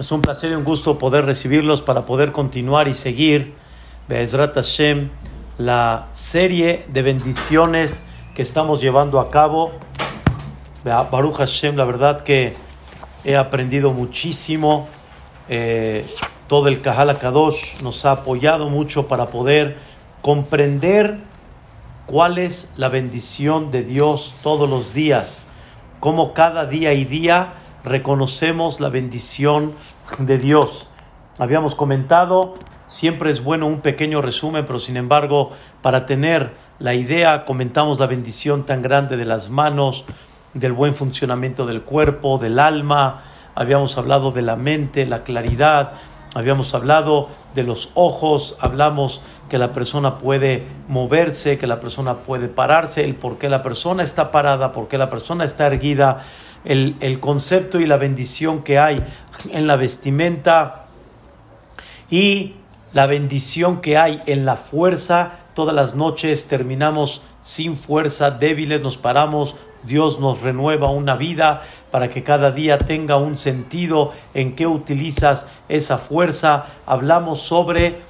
Es un placer y un gusto poder recibirlos para poder continuar y seguir Be'ezrat Hashem, la serie de bendiciones que estamos llevando a cabo. Baruch Hashem, la verdad que he aprendido muchísimo. Eh, todo el Kahal Kadosh nos ha apoyado mucho para poder comprender cuál es la bendición de Dios todos los días, cómo cada día y día reconocemos la bendición de Dios. Habíamos comentado, siempre es bueno un pequeño resumen, pero sin embargo, para tener la idea, comentamos la bendición tan grande de las manos, del buen funcionamiento del cuerpo, del alma, habíamos hablado de la mente, la claridad, habíamos hablado de los ojos, hablamos que la persona puede moverse, que la persona puede pararse, el por qué la persona está parada, por qué la persona está erguida, el, concepto y la bendición que hay en la vestimenta y la bendición que hay en la fuerza. Todas las noches terminamos sin fuerza, débiles, nos paramos, Dios nos renueva una vida para que cada día tenga un sentido en qué utilizas esa fuerza. Hablamos sobre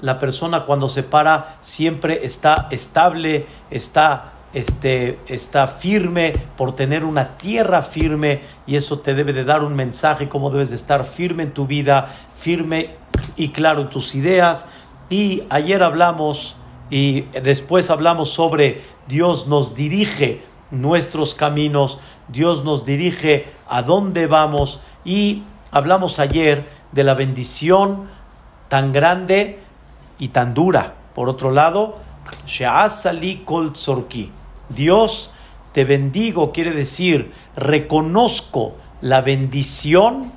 la persona cuando se para siempre está estable, está este, está firme por tener una tierra firme y eso te debe de dar un mensaje cómo debes de estar firme en tu vida, firme y claro en tus ideas. Y ayer hablamos y después hablamos sobre Dios nos dirige nuestros caminos, Dios nos dirige a dónde vamos y hablamos ayer de la bendición tan grande y tan dura. Por otro lado, She'asali Kol Tzorki Dios, te bendigo, quiere decir, reconozco la bendición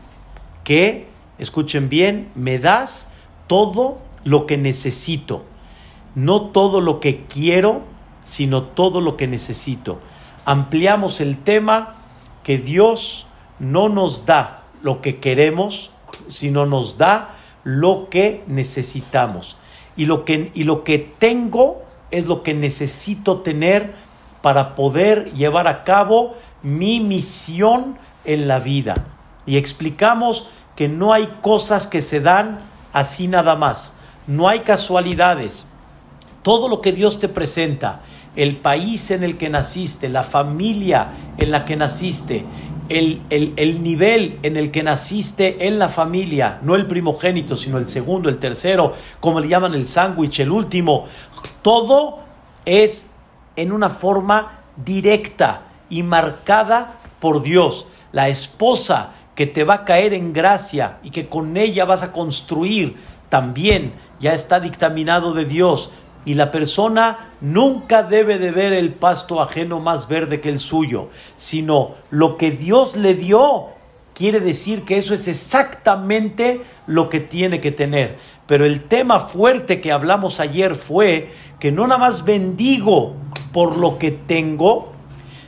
que, escuchen bien, me das todo lo que necesito. No todo lo que quiero, sino todo lo que necesito. Ampliamos el tema que Dios no nos da lo que queremos, sino nos da lo que necesitamos. Y lo que, y lo que tengo es lo que necesito tener para poder llevar a cabo mi misión en la vida. Y explicamos que no hay cosas que se dan así nada más. No hay casualidades. Todo lo que Dios te presenta, el país en el que naciste, la familia en la que naciste, el, el, nivel en el que naciste en la familia, no el primogénito, sino el segundo, el tercero, como le llaman el sándwich, el último, todo es en una forma directa y marcada por Dios. La esposa que te va a caer en gracia y que con ella vas a construir también ya está dictaminado de Dios. Y la persona nunca debe de ver el pasto ajeno más verde que el suyo, sino lo que Dios le dio quiere decir que eso es exactamente lo que tiene que tener. Pero el tema fuerte que hablamos ayer fue que no nada más bendigo por lo que tengo,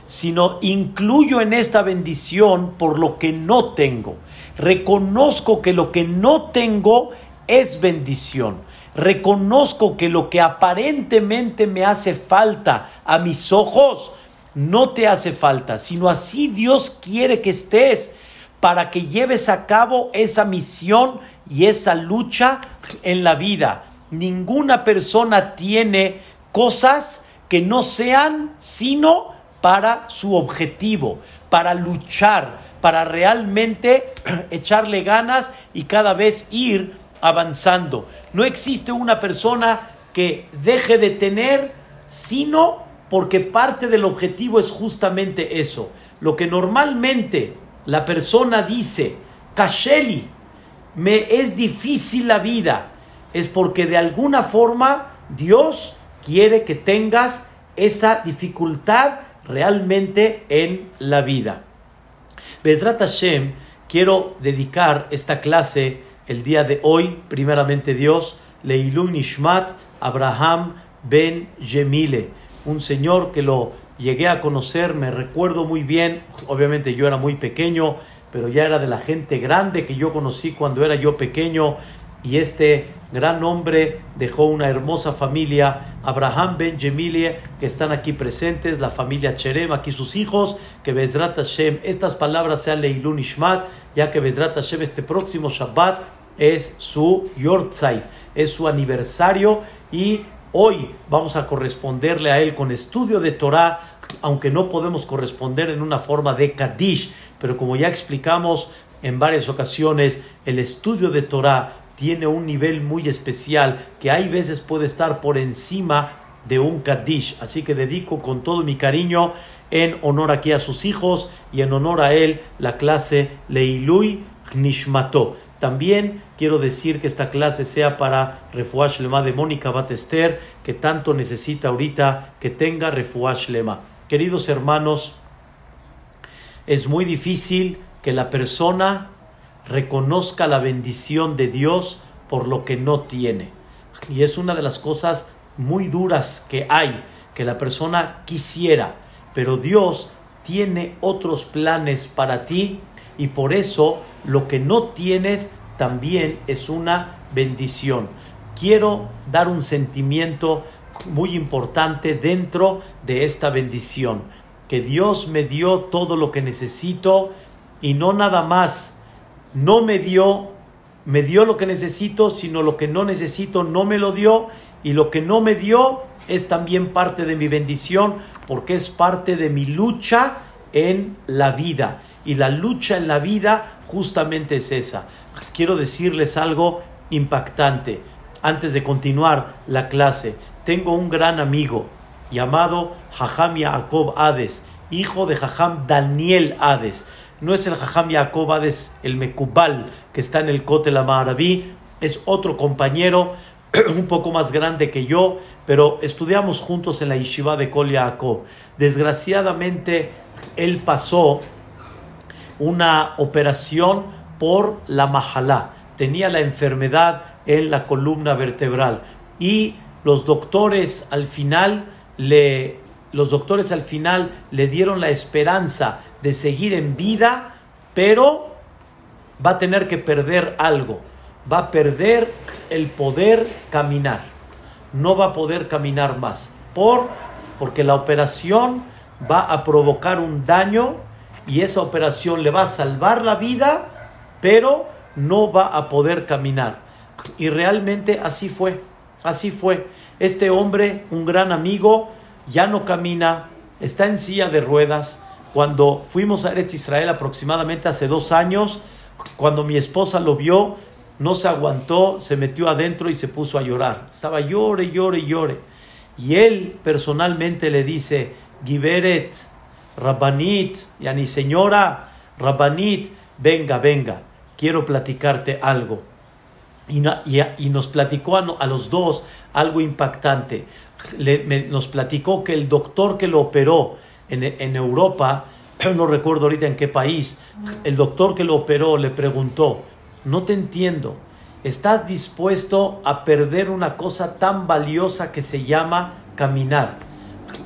sino incluyo en esta bendición por lo que no tengo. Reconozco que lo que no tengo es bendición. Reconozco que lo que aparentemente me hace falta a mis ojos, no te hace falta, sino así Dios quiere que estés para que lleves a cabo esa misión y esa lucha en la vida. Ninguna persona tiene cosas que no sean sino para su objetivo, para luchar, para realmente echarle ganas y cada vez ir avanzando. No existe una persona que deje de tener, sino porque parte del objetivo es justamente eso. Lo que normalmente la persona dice, Kasheli, me es difícil la vida, es porque de alguna forma Dios quiere que tengas esa dificultad realmente en la vida. Bedrat Hashem, quiero dedicar esta clase el día de hoy, primeramente Dios, Leilun Nishmat Abraham Ben Yemile, un señor que lo llegué a conocer, me recuerdo muy bien, obviamente yo era muy pequeño, pero ya era de la gente grande que yo conocí cuando era yo pequeño y este gran hombre dejó una hermosa familia, Abraham Ben Jemilie, que están aquí presentes, la familia Cherem, aquí sus hijos, que Bezrat Hashem, estas palabras sean Leilun Ishmat, ya que Bezrat Hashem este próximo Shabbat es su Yortzeit, es su aniversario y hoy vamos a corresponderle a él con estudio de Torah, aunque no podemos corresponder en una forma de Kaddish, pero como ya explicamos en varias ocasiones, el estudio de Torah tiene un nivel muy especial que hay veces puede estar por encima de un Kaddish. Así que dedico con todo mi cariño en honor aquí a sus hijos y en honor a él la clase Leilui Nishmato. También quiero decir que esta clase sea para Refuash Lema de Mónica Batester, que tanto necesita ahorita que tenga Refuash Lema. Queridos hermanos, es muy difícil que la persona reconozca la bendición de Dios por lo que no tiene. Y es una de las cosas muy duras que hay, que la persona quisiera, pero Dios tiene otros planes para ti y por eso lo que no tienes también es una bendición. Quiero dar un sentimiento muy importante dentro de esta bendición, que Dios me dio todo lo que necesito y no nada más no me dio, me dio lo que necesito, sino lo que no necesito no me lo dio y lo que no me dio es también parte de mi bendición porque es parte de mi lucha en la vida. Y la lucha en la vida justamente es esa. Quiero decirles algo impactante. Antes de continuar la clase, tengo un gran amigo llamado Jajam Yaakov Hades, hijo de Jajam Daniel Hades no es el Jajam Yaakov Hades, el Mekubal, que está en el Kotel Amaraví, es otro compañero, un poco más grande que yo, pero estudiamos juntos en la Yeshiva de Kol Yaakov. Desgraciadamente, él pasó una operación por la majalá, tenía la enfermedad en la columna vertebral y los doctores al final le los doctores al final le dieron la esperanza de seguir en vida, pero va a tener que perder algo. Va a perder el poder caminar. No va a poder caminar más. Por, porque la operación va a provocar un daño y esa operación le va a salvar la vida, pero no va a poder caminar. Y realmente así fue. Así fue. Este hombre, un gran amigo, ya no camina, está en silla de ruedas. Cuando fuimos a Eretz Israel aproximadamente hace dos años, cuando mi esposa lo vio, no se aguantó, se metió adentro y se puso a llorar. Estaba llore, llore, llore. Y él personalmente le dice, Giberet, Rabbanit, yani señora, Rabbanit, venga, venga, quiero platicarte algo. Y, nos platicó a, los dos algo impactante. nos platicó que el doctor que lo operó en, en Europa, no recuerdo ahorita en qué país, el doctor que lo operó le preguntó, no te entiendo, ¿estás dispuesto a perder una cosa tan valiosa que se llama caminar?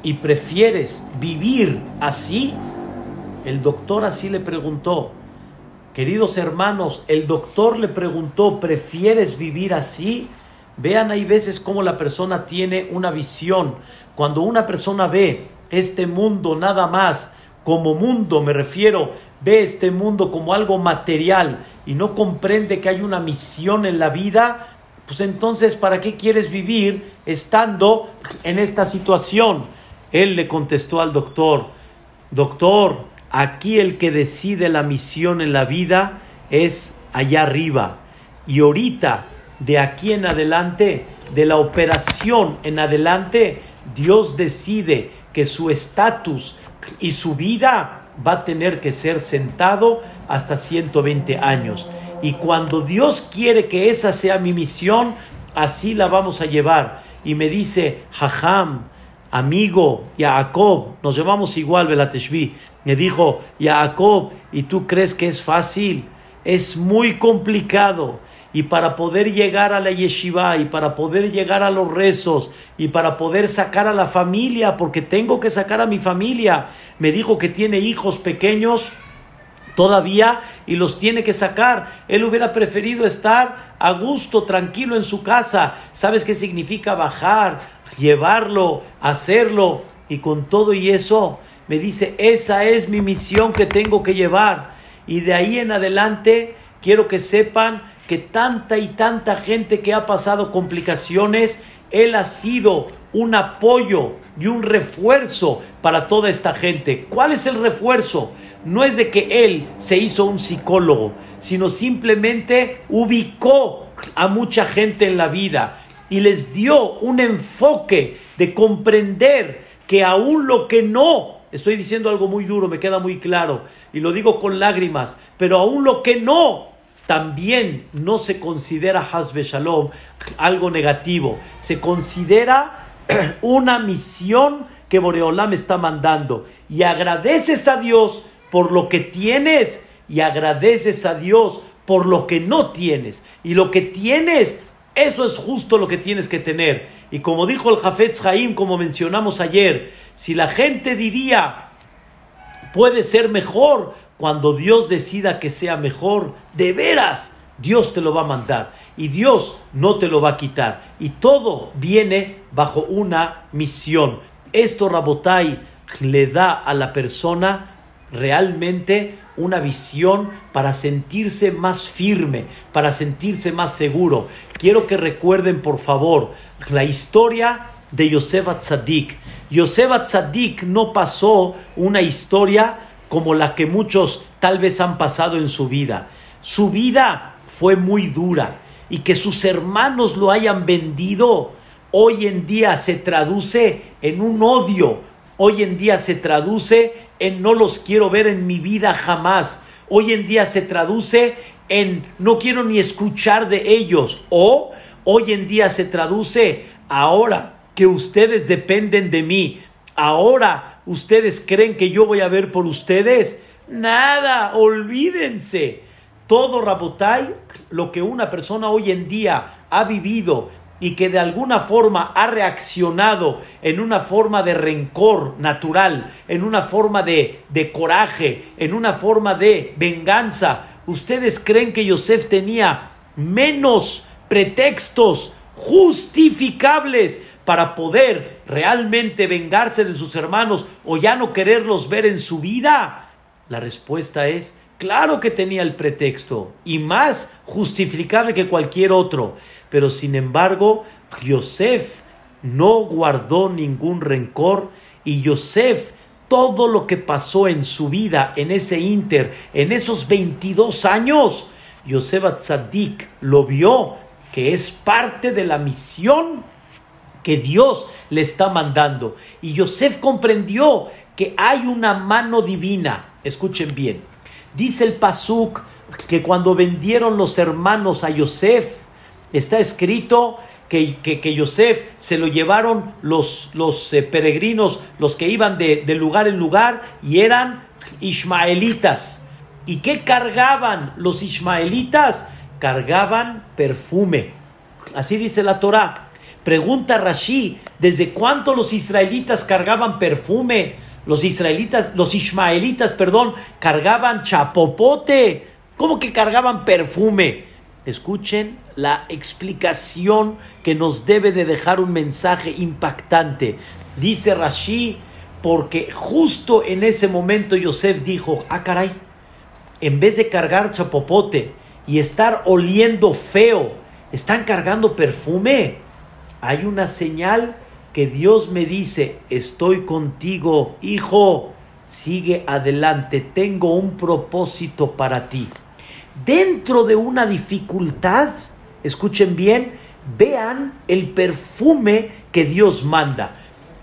¿Y prefieres vivir así? El doctor así le preguntó, queridos hermanos, el doctor le preguntó, ¿prefieres vivir así? Vean, hay veces cómo la persona tiene una visión. Cuando una persona ve este mundo nada más como mundo, me refiero, ve este mundo como algo material y no comprende que hay una misión en la vida, pues entonces, ¿para qué quieres vivir estando en esta situación? Él le contestó al doctor, doctor, aquí el que decide la misión en la vida es allá arriba. Y ahorita de aquí en adelante, de la operación en adelante, Dios decide que su estatus y su vida va a tener que ser sentado hasta 120 años. Y cuando Dios quiere que esa sea mi misión, así la vamos a llevar. Y me dice, Jajam, amigo, Jacob, nos llamamos igual, Belateshvi. Me dijo, Jacob, ¿y tú crees que es fácil? Es muy complicado y para poder llegar a la yeshiva y para poder llegar a los rezos y para poder sacar a la familia, porque tengo que sacar a mi familia. Me dijo que tiene hijos pequeños, todavía y los tiene que sacar. Él hubiera preferido estar a gusto, tranquilo en su casa. ¿Sabes qué significa bajar, llevarlo, hacerlo? Y con todo y eso, me dice, esa es mi misión que tengo que llevar. Y de ahí en adelante, quiero que sepan que tanta y tanta gente que ha pasado complicaciones, él ha sido un apoyo y un refuerzo para toda esta gente. ¿Cuál es el refuerzo? No es de que él se hizo un psicólogo, sino simplemente ubicó a mucha gente en la vida y les dio un enfoque de comprender que aún lo que no, estoy diciendo algo muy duro, me queda muy claro, y lo digo con lágrimas, pero aún lo que no también no se considera Hasbe Shalom algo negativo, se considera una misión que Boreolam está mandando. Y agradeces a Dios por lo que tienes y agradeces a Dios por lo que no tienes. Y lo que tienes, eso es justo lo que tienes que tener. Y como dijo el Jafetz Haim, como mencionamos ayer, si la gente diría, puede ser mejor, cuando Dios decida que sea mejor, de veras, Dios te lo va a mandar y Dios no te lo va a quitar. Y todo viene bajo una misión. Esto, Rabotai, le da a la persona realmente una visión para sentirse más firme, para sentirse más seguro. Quiero que recuerden, por favor, la historia de Yosef Tzadik. Yosef Tzadik no pasó una historia como la que muchos tal vez han pasado en su vida. Su vida fue muy dura y que sus hermanos lo hayan vendido hoy en día se traduce en un odio, hoy en día se traduce en no los quiero ver en mi vida jamás, hoy en día se traduce en no quiero ni escuchar de ellos o hoy en día se traduce ahora que ustedes dependen de mí, ahora ¿Ustedes creen que yo voy a ver por ustedes? Nada, olvídense. Todo Rabotai, lo que una persona hoy en día ha vivido y que de alguna forma ha reaccionado en una forma de rencor natural, en una forma de, de coraje, en una forma de venganza. ¿Ustedes creen que Yosef tenía menos pretextos justificables para poder realmente vengarse de sus hermanos o ya no quererlos ver en su vida? La respuesta es, claro que tenía el pretexto y más justificable que cualquier otro, pero sin embargo, Yosef no guardó ningún rencor y Yosef todo lo que pasó en su vida, en ese inter, en esos 22 años, Yosef Atzadik lo vio que es parte de la misión que Dios le está mandando. Y Yosef comprendió que hay una mano divina. Escuchen bien. Dice el Pasuk que cuando vendieron los hermanos a Yosef, está escrito que, que, Yosef se lo llevaron los, los eh, peregrinos, los que iban de, de lugar en lugar, y eran ismaelitas. ¿Y qué cargaban los ismaelitas? Cargaban perfume. Así dice la Torah. Pregunta Rashi, ¿desde cuánto los israelitas cargaban perfume? Los israelitas, los ismaelitas, perdón, cargaban chapopote. ¿Cómo que cargaban perfume? Escuchen la explicación que nos debe de dejar un mensaje impactante. Dice Rashi, porque justo en ese momento Yosef dijo, ah caray, en vez de cargar chapopote y estar oliendo feo, ¿están cargando perfume? hay una señal que Dios me dice, estoy contigo, hijo, sigue adelante, tengo un propósito para ti. Dentro de una dificultad, escuchen bien, vean el perfume que Dios manda.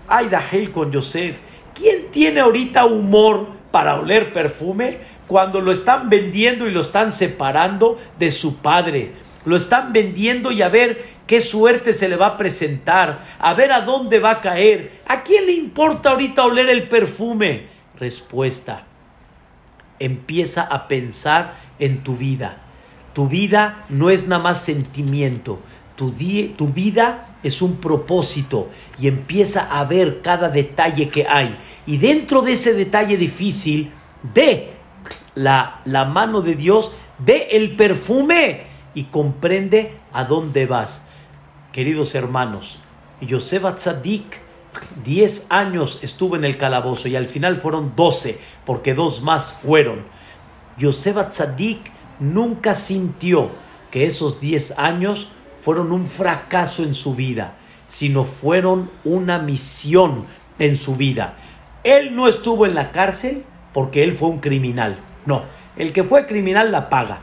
Ay, Dahel con Yosef, ¿quién tiene ahorita humor para oler perfume cuando lo están vendiendo y lo están separando de su padre? Lo están vendiendo y a ver qué suerte se le va a presentar, a ver a dónde va a caer. ¿A quién le importa ahorita oler el perfume? Respuesta. Empieza a pensar en tu vida. Tu vida no es nada más sentimiento. Tu, tu vida es un propósito y empieza a ver cada detalle que hay. Y dentro de ese detalle difícil, ve la, la mano de Dios, ve el perfume y comprende a dónde vas. Queridos hermanos, Yosef Atzadik, 10 años estuvo en el calabozo y al final fueron 12, porque dos más fueron. Yosef Atzadik nunca sintió que esos 10 años fueron un fracaso en su vida, sino fueron una misión en su vida. Él no estuvo en la cárcel porque él fue un criminal. No, el que fue criminal la paga.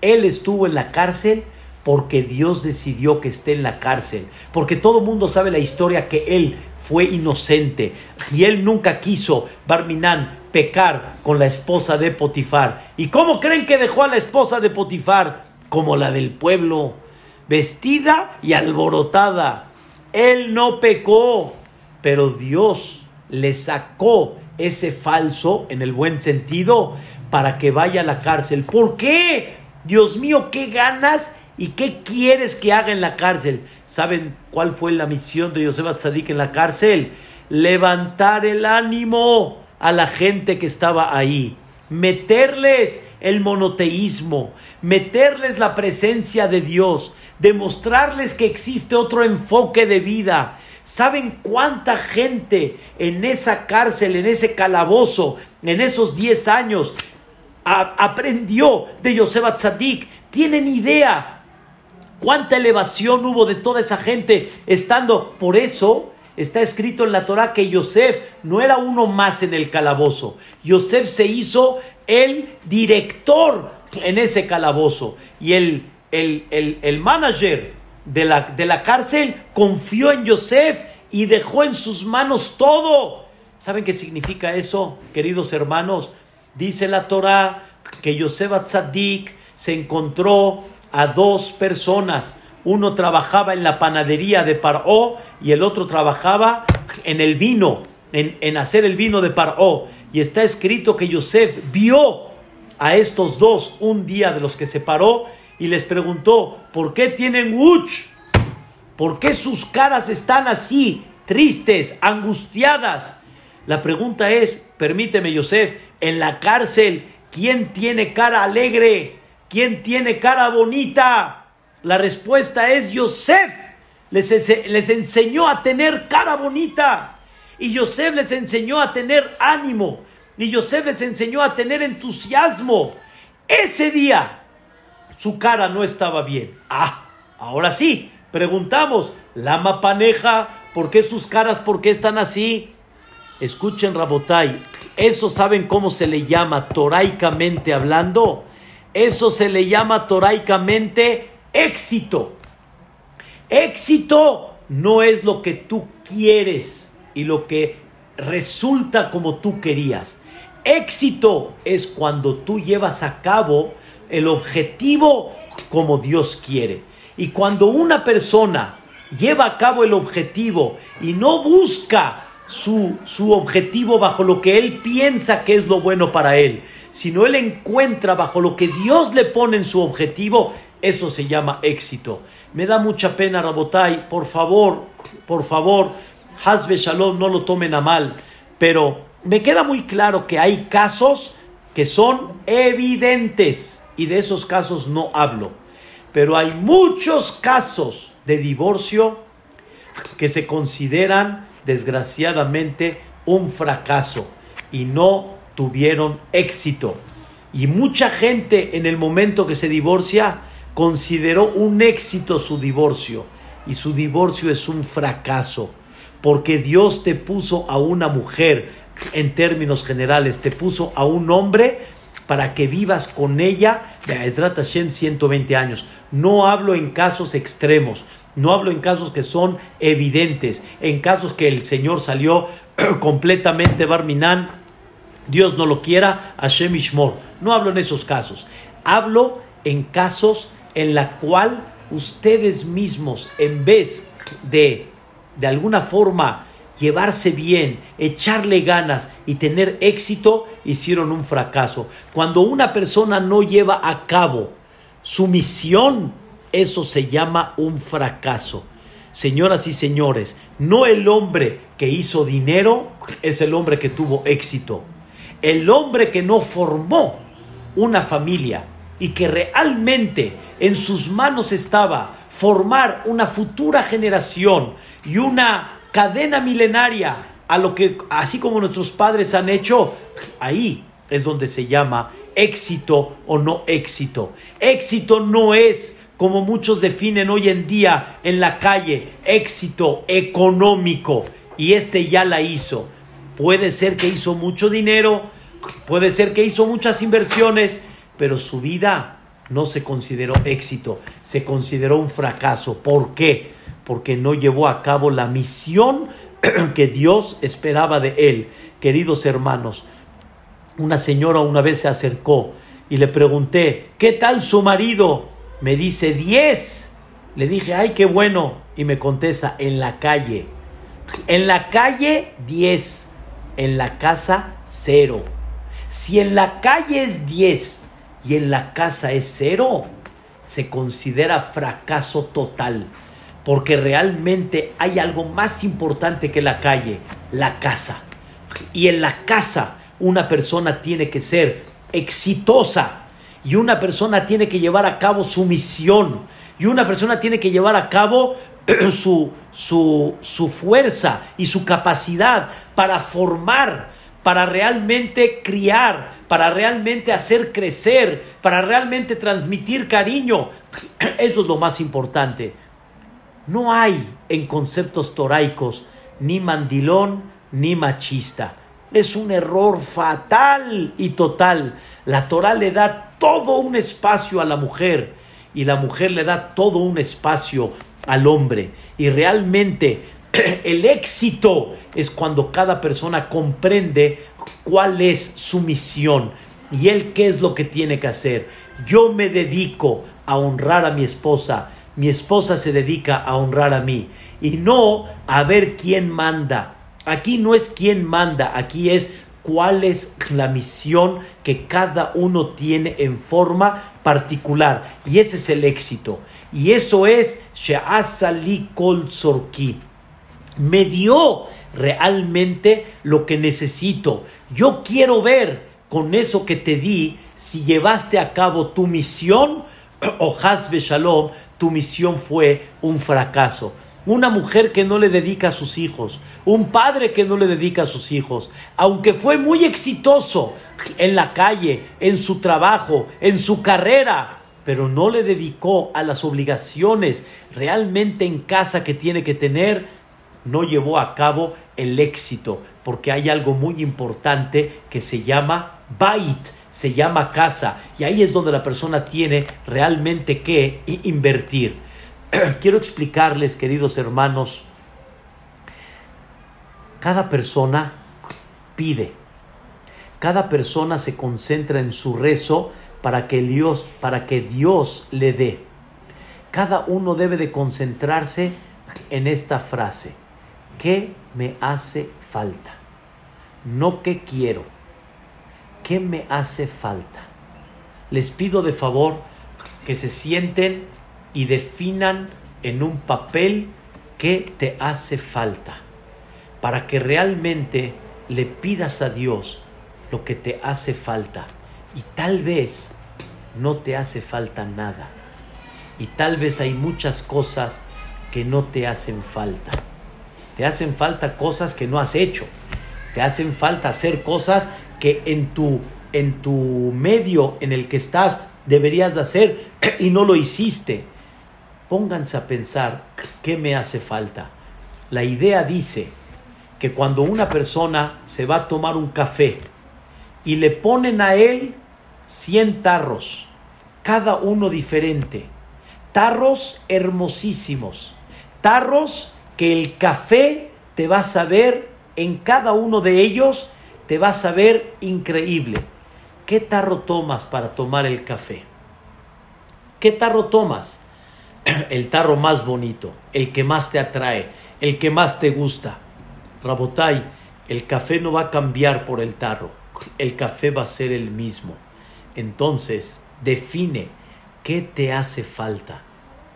Él estuvo en la cárcel porque Dios decidió que esté en la cárcel. Porque todo el mundo sabe la historia que él fue inocente y él nunca quiso, Barminán, pecar con la esposa de Potifar. ¿Y cómo creen que dejó a la esposa de Potifar? Como la del pueblo, vestida y alborotada. Él no pecó, pero Dios le sacó ese falso, en el buen sentido, para que vaya a la cárcel. ¿Por qué? Dios mío, ¿qué ganas y qué quieres que haga en la cárcel? ¿Saben cuál fue la misión de Yosef Atzadik en la cárcel? Levantar el ánimo a la gente que estaba ahí. Meterles el monoteísmo, meterles la presencia de Dios, demostrarles que existe otro enfoque de vida. ¿Saben cuánta gente en esa cárcel, en ese calabozo, en esos 10 años, aprendió de Yosef Atzadik? ¿Tienen idea cuánta elevación hubo de toda esa gente estando? Por eso está escrito en la Torah que Yosef no era uno más en el calabozo. Yosef se hizo el director en ese calabozo. Y el, el, el, el manager de la, de la cárcel confió en Yosef y dejó en sus manos todo. ¿Saben qué significa eso, queridos hermanos? Dice la Torah que Yosef Atzadik se encontró a dos personas. Uno trabajaba en la panadería de Paró y el otro trabajaba en el vino, en, en hacer el vino de Paró. Y está escrito que Yosef vio a estos dos un día de los que se paró y les preguntó, ¿por qué tienen uch? ¿Por qué sus caras están así, tristes, angustiadas? La pregunta es, permíteme Yosef, en la cárcel, ¿quién tiene cara alegre? ¿Quién tiene cara bonita? La respuesta es Yosef. Les, enseñó a tener cara bonita. Y Yosef les enseñó a tener ánimo. Y Yosef les enseñó a tener entusiasmo. Ese día su cara no estaba bien. Ah, ahora sí, preguntamos, la mapaneja, ¿por qué sus caras, por qué están así? Escuchen, Rabotai, eso saben cómo se le llama toraicamente hablando. Eso se le llama toraicamente éxito. Éxito no es lo que tú quieres y lo que resulta como tú querías. Éxito es cuando tú llevas a cabo el objetivo como Dios quiere. Y cuando una persona lleva a cabo el objetivo y no busca su, su objetivo bajo lo que él piensa que es lo bueno para él, sino él encuentra bajo lo que Dios le pone en su objetivo, eso se llama éxito. Me da mucha pena, Rabotai, por favor, por favor, Hazbe Shalom, no lo tomen a mal, pero me queda muy claro que hay casos que son evidentes y de esos casos no hablo. Pero hay muchos casos de divorcio que se consideran desgraciadamente un fracaso y no tuvieron éxito. Y mucha gente en el momento que se divorcia consideró un éxito su divorcio y su divorcio es un fracaso porque Dios te puso a una mujer en términos generales, te puso a un hombre para que vivas con ella Ezrat Hashem 120 años. No hablo en casos extremos, no hablo en casos que son evidentes, en casos que el Señor salió completamente Barminan, Dios no lo quiera, Hashem Ishmor. No hablo en esos casos. Hablo en casos en la cual ustedes mismos, en vez de de alguna forma llevarse bien, echarle ganas y tener éxito, hicieron un fracaso. Cuando una persona no lleva a cabo su misión, eso se llama un fracaso. Señoras y señores, no el hombre que hizo dinero es el hombre que tuvo éxito. El hombre que no formó una familia y que realmente en sus manos estaba formar una futura generación y una cadena milenaria a lo que así como nuestros padres han hecho, ahí es donde se llama éxito o no éxito. Éxito no es como muchos definen hoy en día en la calle, éxito económico y este ya la hizo. Puede ser que hizo mucho dinero, puede ser que hizo muchas inversiones, pero su vida no se consideró éxito, se consideró un fracaso. ¿Por qué? Porque no llevó a cabo la misión que Dios esperaba de él. Queridos hermanos, una señora una vez se acercó y le pregunté, ¿qué tal su marido? Me dice, diez. Le dije, ay, qué bueno. Y me contesta, en la calle. En la calle, diez. En la casa, cero. Si en la calle es diez y en la casa es cero, se considera fracaso total. Porque realmente hay algo más importante que la calle, la casa. Y en la casa una persona tiene que ser exitosa y una persona tiene que llevar a cabo su misión y una persona tiene que llevar a cabo su, su, su fuerza y su capacidad para formar, para realmente criar, para realmente hacer crecer, para realmente transmitir cariño. Eso es lo más importante. No hay en conceptos toraicos ni mandilón ni machista es un error fatal y total. La Torah le da todo un espacio a la mujer y la mujer le da todo un espacio al hombre. Y realmente el éxito es cuando cada persona comprende cuál es su misión y él qué es lo que tiene que hacer. Yo me dedico a honrar a mi esposa, mi esposa se dedica a honrar a mí y no a ver quién manda Aquí no es quién manda, aquí es cuál es la misión que cada uno tiene en forma particular. Y ese es el éxito. Y eso es She'asali Kol Sorki. Me dio realmente lo que necesito. Yo quiero ver con eso que te di si llevaste a cabo tu misión o Hasbe Shalom, tu misión fue un fracaso una mujer que no le dedica a sus hijos, un padre que no le dedica a sus hijos, aunque fue muy exitoso en la calle, en su trabajo, en su carrera, pero no le dedicó a las obligaciones realmente en casa que tiene que tener, no llevó a cabo el éxito, porque hay algo muy importante que se llama bait, se llama casa, y ahí es donde la persona tiene realmente que invertir. quiero explicarles, queridos hermanos, cada persona pide, cada persona se concentra en su rezo para que Dios, para que Dios le dé. Cada uno debe de concentrarse en esta frase. ¿Qué me hace falta? No qué quiero. ¿Qué me hace falta? Les pido de favor que se sienten y definan en un papel qué te hace falta, para que realmente le pidas a Dios lo que te hace falta. Y tal vez no te hace falta nada. Y tal vez hay muchas cosas que no te hacen falta. Te hacen falta cosas que no has hecho. Te hacen falta hacer cosas que en tu, en tu medio en el que estás deberías de hacer y no lo hiciste pónganse a pensar qué me hace falta. La idea dice que cuando una persona se va a tomar un café y le ponen a él 100 tarros, cada uno diferente, tarros hermosísimos, tarros que el café te va a saber en cada uno de ellos, te va a saber increíble. ¿Qué tarro tomas para tomar el café? ¿Qué tarro tomas? el tarro más bonito, el que más te atrae, el que más te gusta. Rabotai, el café no va a cambiar por el tarro, el café va a ser el mismo. Entonces, define qué te hace falta.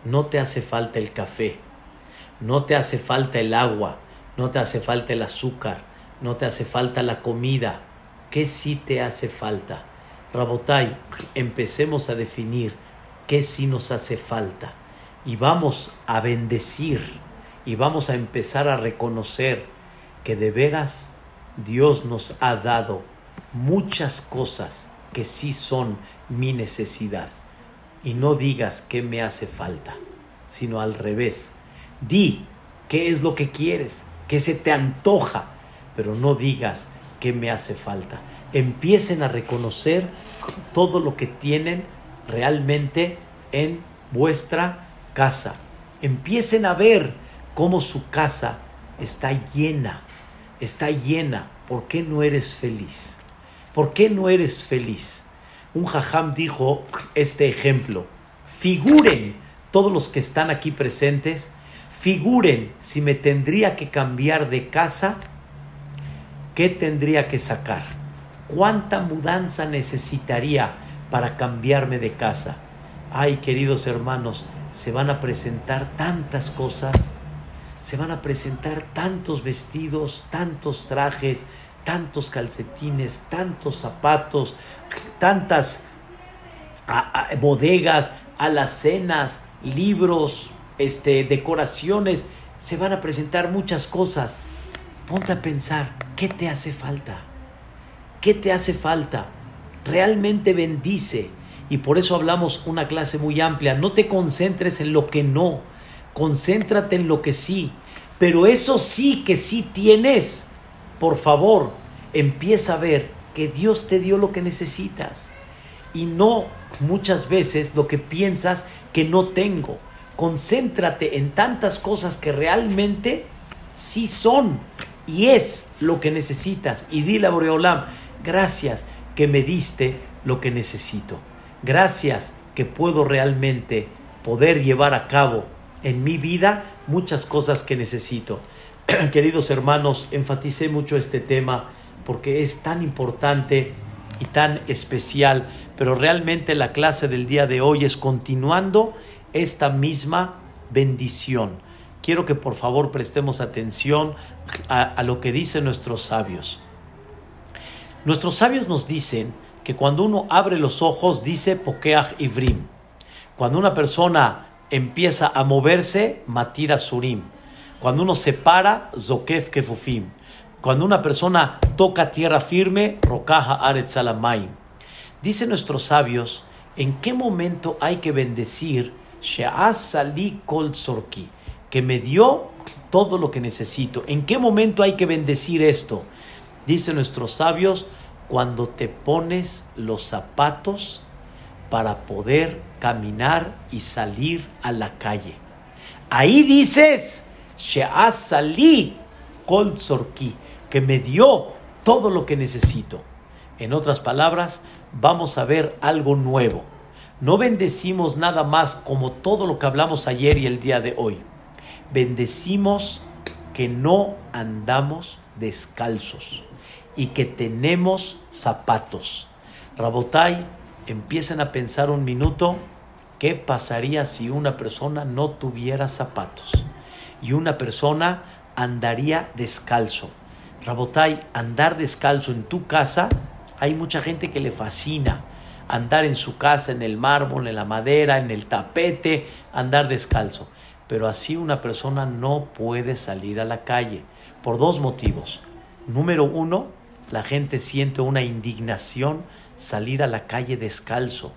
No te hace falta el café, no te hace falta el agua, no te hace falta el azúcar, no te hace falta la comida. ¿Qué sí te hace falta? Rabotai, empecemos a definir qué sí nos hace falta y vamos a bendecir y vamos a empezar a reconocer que de veras Dios nos ha dado muchas cosas que sí son mi necesidad. Y no digas qué me hace falta, sino al revés. Di qué es lo que quieres, qué se te antoja, pero no digas qué me hace falta. Empiecen a reconocer todo lo que tienen realmente en vuestra casa. Empiecen a ver cómo su casa está llena, está llena. ¿Por qué no eres feliz? ¿Por qué no eres feliz? Un jajam dijo este ejemplo. Figuren todos los que están aquí presentes, figuren si me tendría que cambiar de casa, ¿qué tendría que sacar? ¿Cuánta mudanza necesitaría para cambiarme de casa? Ay, queridos hermanos, se van a presentar tantas cosas, se van a presentar tantos vestidos, tantos trajes, tantos calcetines, tantos zapatos, tantas bodegas, alacenas, libros, este, decoraciones, se van a presentar muchas cosas. Ponte a pensar, ¿qué te hace falta? ¿Qué te hace falta? Realmente bendice. Y por eso hablamos una clase muy amplia. No te concentres en lo que no, concéntrate en lo que sí. Pero eso sí que sí tienes, por favor, empieza a ver que Dios te dio lo que necesitas y no muchas veces lo que piensas que no tengo. Concéntrate en tantas cosas que realmente sí son y es lo que necesitas. Y dile a Boreolam, gracias que me diste lo que necesito. Gracias que puedo realmente poder llevar a cabo en mi vida muchas cosas que necesito. Queridos hermanos, enfaticé mucho este tema porque es tan importante y tan especial, pero realmente la clase del día de hoy es continuando esta misma bendición. Quiero que por favor prestemos atención a, lo que dicen nuestros sabios. Nuestros sabios nos dicen que cuando uno abre los ojos dice Pokeach Ivrim. Cuando una persona empieza a moverse, Matira Surim. Cuando uno se para, Zokef Kefufim. Cuando una persona toca tierra firme, rocaja aretzalamay. Dicen nuestros sabios, ¿en qué momento hay que bendecir She'asali kol Que me dio todo lo que necesito. ¿En qué momento hay que bendecir esto? Dicen nuestros sabios, cuando te pones los zapatos para poder caminar y salir a la calle. Ahí dices, She'asali kol que me dio todo lo que necesito. En otras palabras, vamos a ver algo nuevo. No bendecimos nada más como todo lo que hablamos ayer y el día de hoy. Bendecimos que no andamos descalzos y que tenemos zapatos. Rabotai, empiecen a pensar un minuto qué pasaría si una persona no tuviera zapatos y una persona andaría descalzo. Rabotai, andar descalzo en tu casa, hay mucha gente que le fascina andar en su casa, en el mármol, en la madera, en el tapete, andar descalzo. Pero así una persona no puede salir a la calle por dos motivos. Número uno, la gente siente una indignación salir a la calle descalzo.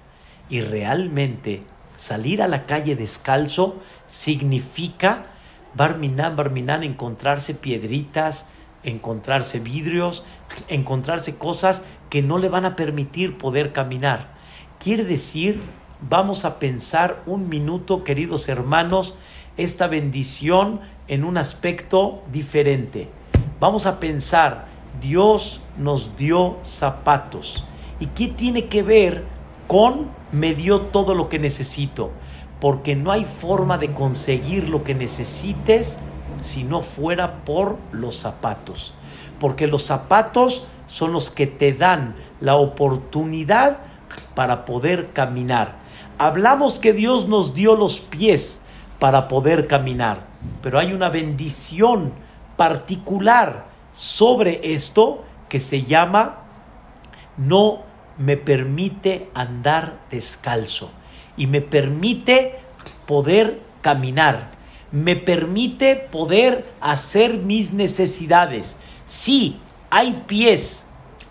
Y realmente salir a la calle descalzo significa, barminan, barminan, encontrarse piedritas, encontrarse vidrios, encontrarse cosas que no le van a permitir poder caminar. Quiere decir, vamos a pensar un minuto, queridos hermanos, esta bendición en un aspecto diferente. Vamos a pensar, Dios nos dio zapatos. ¿Y qué tiene que ver con me dio todo lo que necesito? Porque no hay forma de conseguir lo que necesites si no fuera por los zapatos. Porque los zapatos son los que te dan la oportunidad para poder caminar. Hablamos que Dios nos dio los pies para poder caminar, pero hay una bendición particular sobre esto que se llama no me permite andar descalzo y me permite poder caminar, me permite poder hacer mis necesidades. Sí, hay pies,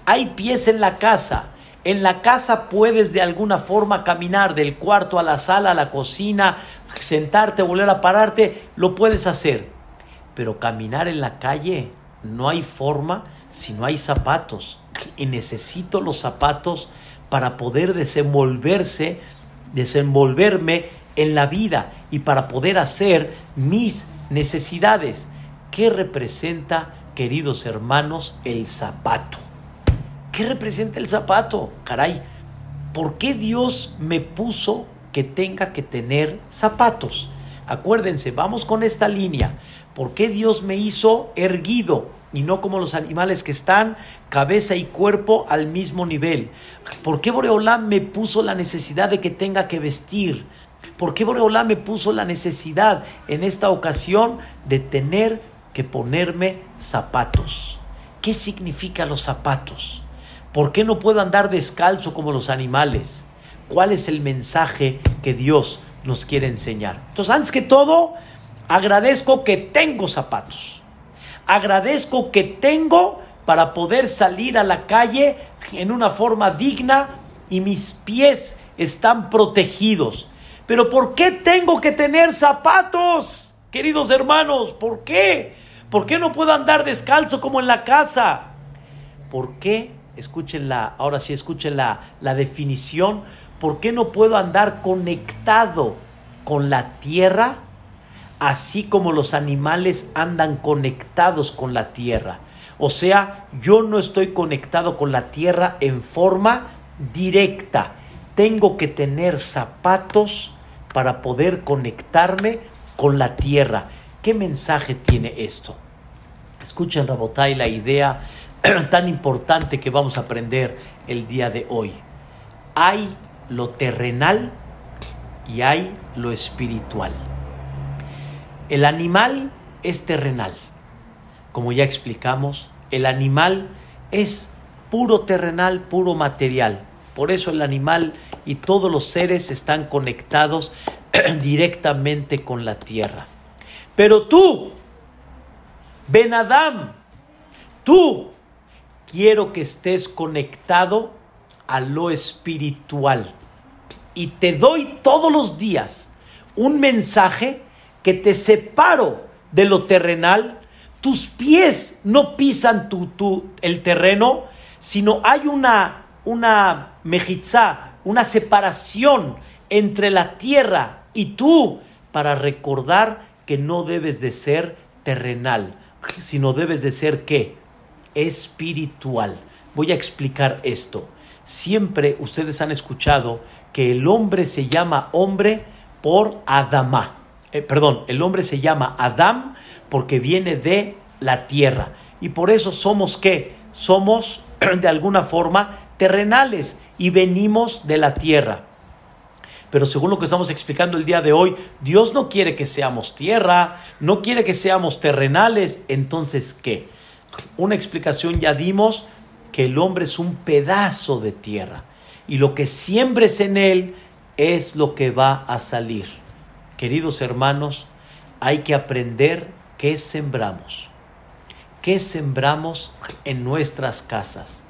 hay pies en la casa. En la casa puedes de alguna forma caminar del cuarto a la sala, a la cocina, sentarte, volver a pararte, lo puedes hacer. Pero caminar en la calle no hay forma si no hay zapatos. Y necesito los zapatos para poder desenvolverse, desenvolverme en la vida y para poder hacer mis necesidades. ¿Qué representa, queridos hermanos, el zapato? ¿Qué representa el zapato? Caray, ¿por qué Dios me puso que tenga que tener zapatos? Acuérdense, vamos con esta línea. ¿Por qué Dios me hizo erguido y no como los animales que están cabeza y cuerpo al mismo nivel? ¿Por qué Boreolán me puso la necesidad de que tenga que vestir? ¿Por qué Boreolán me puso la necesidad en esta ocasión de tener que ponerme zapatos? ¿Qué significan los zapatos? ¿Por qué no puedo andar descalzo como los animales? ¿Cuál es el mensaje que Dios nos quiere enseñar? Entonces, antes que todo, agradezco que tengo zapatos. Agradezco que tengo para poder salir a la calle en una forma digna y mis pies están protegidos. Pero ¿por qué tengo que tener zapatos? Queridos hermanos, ¿por qué? ¿Por qué no puedo andar descalzo como en la casa? ¿Por qué escúchenla, ahora sí escuchen la, la definición, ¿por qué no puedo andar conectado con la tierra así como los animales andan conectados con la tierra? O sea, yo no estoy conectado con la tierra en forma directa. Tengo que tener zapatos para poder conectarme con la tierra. ¿Qué mensaje tiene esto? Escuchen, Rabotay, la idea tan importante que vamos a aprender el día de hoy. Hay lo terrenal y hay lo espiritual. El animal es terrenal. Como ya explicamos, el animal es puro terrenal, puro material. Por eso el animal y todos los seres están conectados directamente con la tierra. Pero tú, Ben Adam, tú quiero que estés conectado a lo espiritual. Y te doy todos los días un mensaje que te separo de lo terrenal. Tus pies no pisan tu, el terreno, sino hay una, una mejizá, una separación entre la tierra y tú para recordar que no debes de ser terrenal, sino debes de ser qué? espiritual. Voy a explicar esto. Siempre ustedes han escuchado que el hombre se llama hombre por Adama. Eh, perdón, el hombre se llama Adam porque viene de la tierra. Y por eso somos qué? Somos de alguna forma terrenales y venimos de la tierra. Pero según lo que estamos explicando el día de hoy, Dios no quiere que seamos tierra, no quiere que seamos terrenales. Entonces, ¿qué? una explicación ya dimos que el hombre es un pedazo de tierra y lo que siembres en él es lo que va a salir. Queridos hermanos, hay que aprender qué sembramos. ¿Qué sembramos en nuestras casas?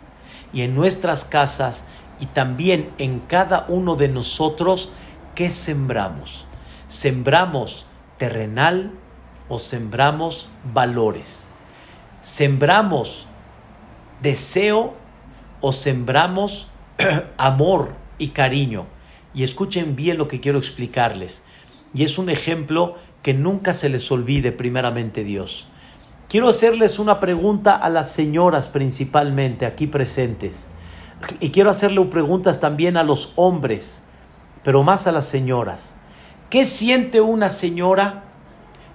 Y en nuestras casas y también en cada uno de nosotros, ¿qué sembramos? ¿Sembramos terrenal o sembramos valores? sembramos deseo o sembramos amor y cariño. Y escuchen bien lo que quiero explicarles. Y es un ejemplo que nunca se les olvide primeramente Dios. Quiero hacerles una pregunta a las señoras principalmente aquí presentes. Y quiero hacerle preguntas también a los hombres, pero más a las señoras. ¿Qué siente una señora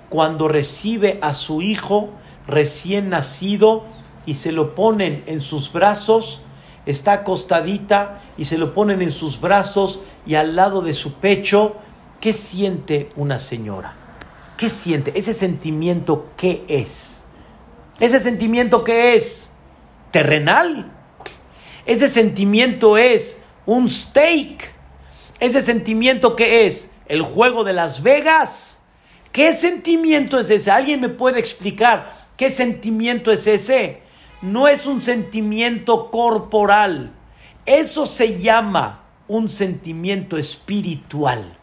cuando recibe a su hijo recién nacido y se lo ponen en sus brazos, está acostadita y se lo ponen en sus brazos y al lado de su pecho, ¿qué siente una señora? ¿Qué siente? Ese sentimiento, ¿qué es? Ese sentimiento, ¿qué es? Terrenal. Ese sentimiento es un steak. Ese sentimiento que es el juego de Las Vegas. ¿Qué sentimiento es ese? ¿Alguien me puede explicar qué sentimiento es ese? No es un sentimiento corporal. Eso se llama un sentimiento espiritual.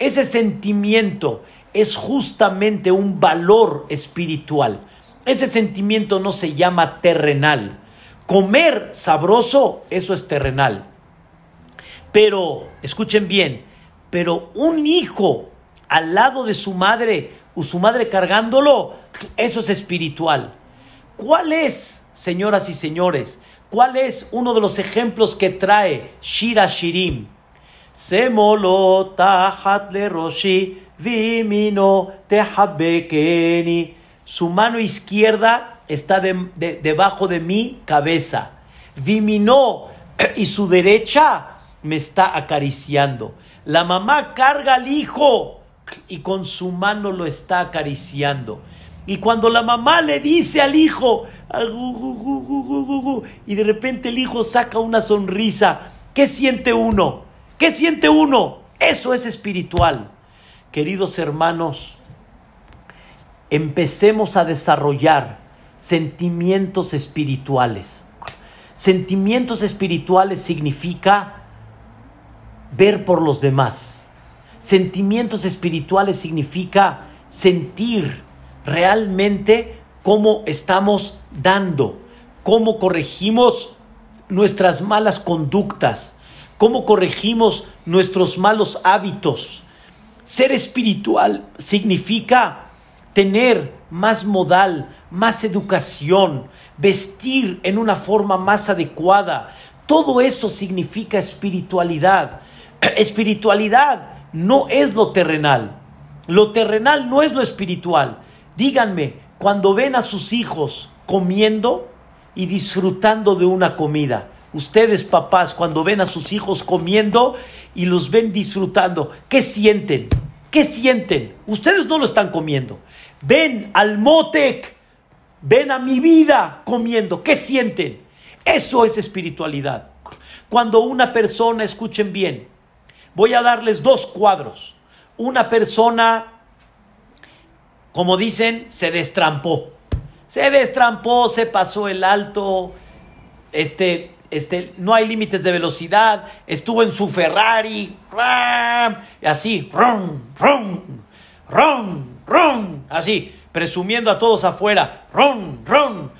Ese sentimiento es justamente un valor espiritual. Ese sentimiento no se llama terrenal. Comer sabroso, eso es terrenal. Pero, escuchen bien, pero un hijo al lado de su madre o su madre cargándolo, eso es espiritual. ¿Cuál es, señoras y señores, cuál es uno de los ejemplos que trae Shira Shirim? Tahat le roshi vimino tehabekeni. Su mano izquierda está debajo de mi cabeza. Vimino y su derecha me está acariciando. La mamá carga al hijo y con su mano lo está acariciando. Y cuando la mamá le dice al hijo, y de repente el hijo saca una sonrisa, ¿qué siente uno? ¿Qué siente uno? Eso es espiritual. Queridos hermanos, empecemos a desarrollar sentimientos espirituales. Sentimientos espirituales significa ver por los demás. Sentimientos espirituales significa sentir realmente cómo estamos dando, cómo corregimos nuestras malas conductas, cómo corregimos nuestros malos hábitos. Ser espiritual significa tener más modal, más educación, vestir en una forma más adecuada. Todo eso significa espiritualidad. espiritualidad no es lo terrenal. Lo terrenal no es lo espiritual. Díganme, cuando ven a sus hijos comiendo y disfrutando de una comida, ustedes papás, cuando ven a sus hijos comiendo y los ven disfrutando, ¿qué sienten? ¿Qué sienten? Ustedes no lo están comiendo. Ven al Motec, ven a mi vida comiendo. ¿Qué sienten? Eso es espiritualidad. Cuando una persona, escuchen bien, Voy a darles dos cuadros. Una persona, como dicen, se destrampó. Se destrampó, se pasó el alto, este, este, no hay límites de velocidad, estuvo en su Ferrari, y así, ron, ron, ron, ron, así, presumiendo a todos afuera, ron, ron.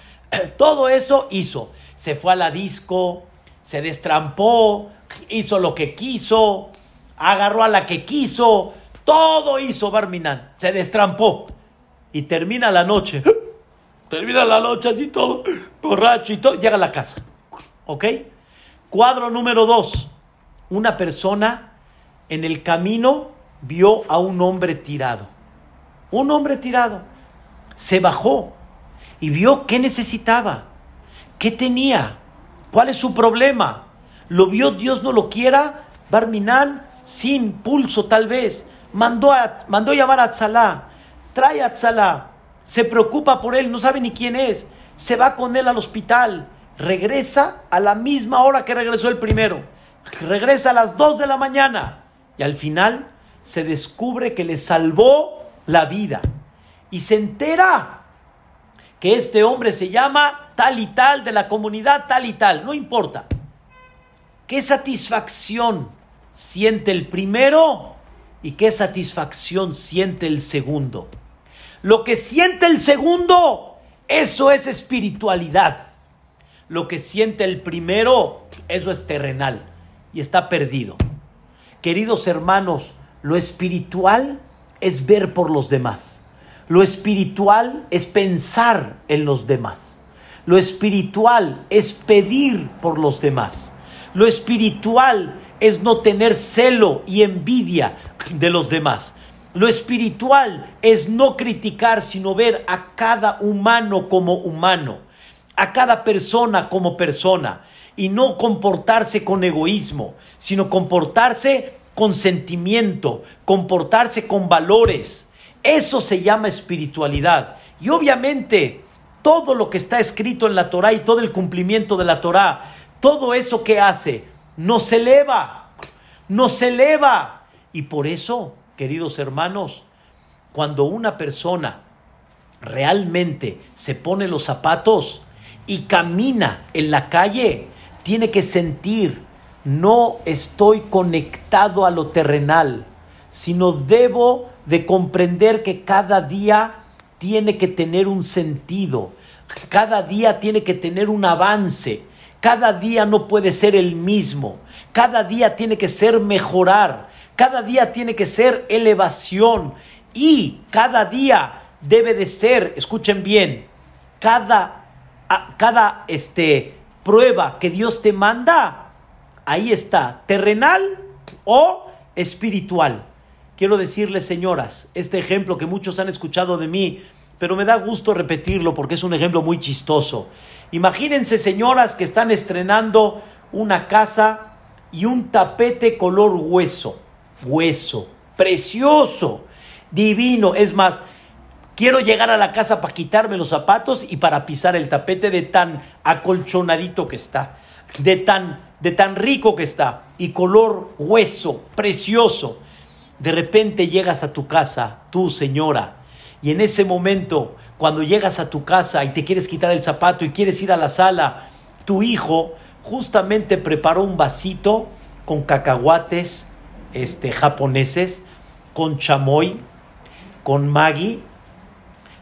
Todo eso hizo. Se fue a la disco, se destrampó, hizo lo que quiso, agarró a la que quiso, todo hizo Barminan, se destrampó y termina la noche. Termina la noche así todo, borracho y todo, llega a la casa. ¿Ok? Cuadro número dos. Una persona en el camino vio a un hombre tirado. Un hombre tirado. Se bajó y vio qué necesitaba, qué tenía, cuál es su problema. Lo vio, Dios no lo quiera, Barminan sin pulso tal vez, mandó, a, mandó llamar a Tzalá, trae a Tzalá, se preocupa por él, no sabe ni quién es, se va con él al hospital, regresa a la misma hora que regresó el primero, regresa a las 2 de la mañana y al final se descubre que le salvó la vida y se entera que este hombre se llama tal y tal de la comunidad tal y tal, no importa. Qué satisfacción siente el primero y qué satisfacción siente el segundo. Lo que siente el segundo, eso es espiritualidad. Lo que siente el primero, eso es terrenal y está perdido. Queridos hermanos, lo espiritual es ver por los demás. Lo espiritual es pensar en los demás. Lo espiritual es pedir por los demás. Lo espiritual es no tener celo y envidia de los demás. Lo espiritual es no criticar, sino ver a cada humano como humano, a cada persona como persona, y no comportarse con egoísmo, sino comportarse con sentimiento, comportarse con valores. Eso se llama espiritualidad. Y obviamente todo lo que está escrito en la Torah y todo el cumplimiento de la Torah todo eso que hace nos eleva, nos eleva. Y por eso, queridos hermanos, cuando una persona realmente se pone los zapatos y camina en la calle, tiene que sentir, no estoy conectado a lo terrenal, sino debo de comprender que cada día tiene que tener un sentido, cada día tiene que tener un avance, cada día no puede ser el mismo, cada día tiene que ser mejorar, cada día tiene que ser elevación y cada día debe de ser, escuchen bien, cada, cada este, prueba que Dios te manda, ahí está, terrenal o espiritual. Quiero decirles, señoras, este ejemplo que muchos han escuchado de mí, pero me da gusto repetirlo porque es un ejemplo muy chistoso. Imagínense, señoras, que están estrenando una casa y un tapete color hueso, hueso, precioso, divino. Es más, quiero llegar a la casa para quitarme los zapatos y para pisar el tapete de tan acolchonadito que está, de tan, de tan rico que está, y color hueso, precioso. De repente llegas a tu casa, tú señora, y en ese momento, cuando llegas a tu casa y te quieres quitar el zapato y quieres ir a la sala, tu hijo justamente preparó un vasito con cacahuates este, japoneses, con chamoy, con maggi,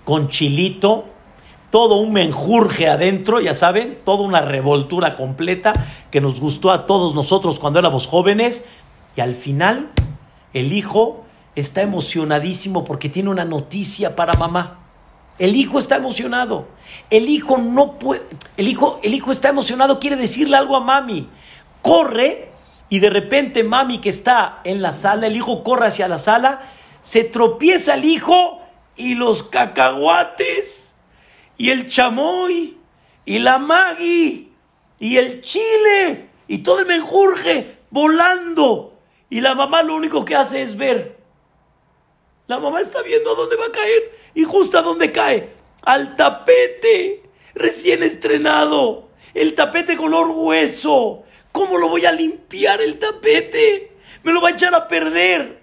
con chilito, todo un menjurje adentro, ya saben, toda una revoltura completa que nos gustó a todos nosotros cuando éramos jóvenes. Y al final el hijo está emocionadísimo porque tiene una noticia para mamá. El hijo está emocionado. El hijo no puede. El hijo, el hijo está emocionado, quiere decirle algo a mami. Corre y de repente mami que está en la sala, el hijo corre hacia la sala, se tropieza el hijo y los cacahuates y el chamoy y la magui y el chile y todo el menjurje volando y la mamá lo único que hace es ver. La mamá está viendo a dónde va a caer y justo a dónde cae. Al tapete recién estrenado. El tapete color hueso. ¿Cómo lo voy a limpiar el tapete? Me lo va a echar a perder.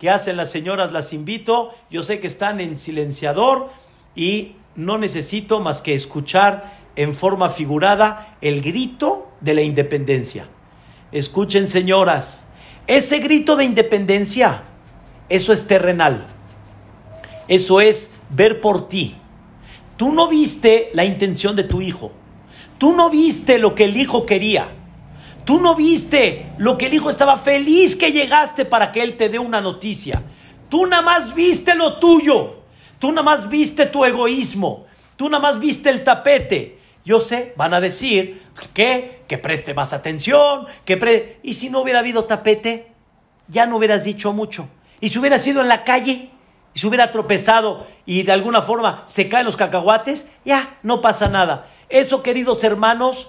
¿Qué hacen las señoras? Las invito. Yo sé que están en silenciador y no necesito más que escuchar en forma figurada el grito de la independencia. Escuchen, señoras, ese grito de independencia, eso es terrenal. Eso es ver por ti. Tú no viste la intención de tu hijo. Tú no viste lo que el hijo quería. Tú no viste lo que el hijo estaba feliz que llegaste para que él te dé una noticia. Tú nada más viste lo tuyo. Tú nada más viste tu egoísmo. Tú nada más viste el tapete. Yo sé, van a decir que, que preste más atención, que pre... Y si no hubiera habido tapete, ya no hubieras dicho mucho. Y si hubiera sido en la calle, y se hubiera tropezado y de alguna forma se caen los cacahuates, ya no pasa nada. Eso, queridos hermanos,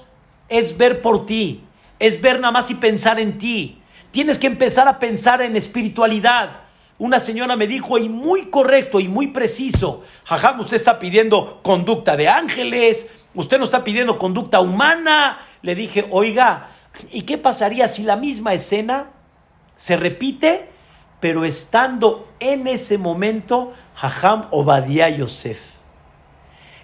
es ver por ti, es ver nada más y pensar en ti. Tienes que empezar a pensar en espiritualidad. Una señora me dijo, y muy correcto y muy preciso, jajam, usted está pidiendo conducta de ángeles, usted no está pidiendo conducta humana. Le dije, oiga, ¿y qué pasaría si la misma escena se repite, pero estando en ese momento, jajam Obadiah Yosef?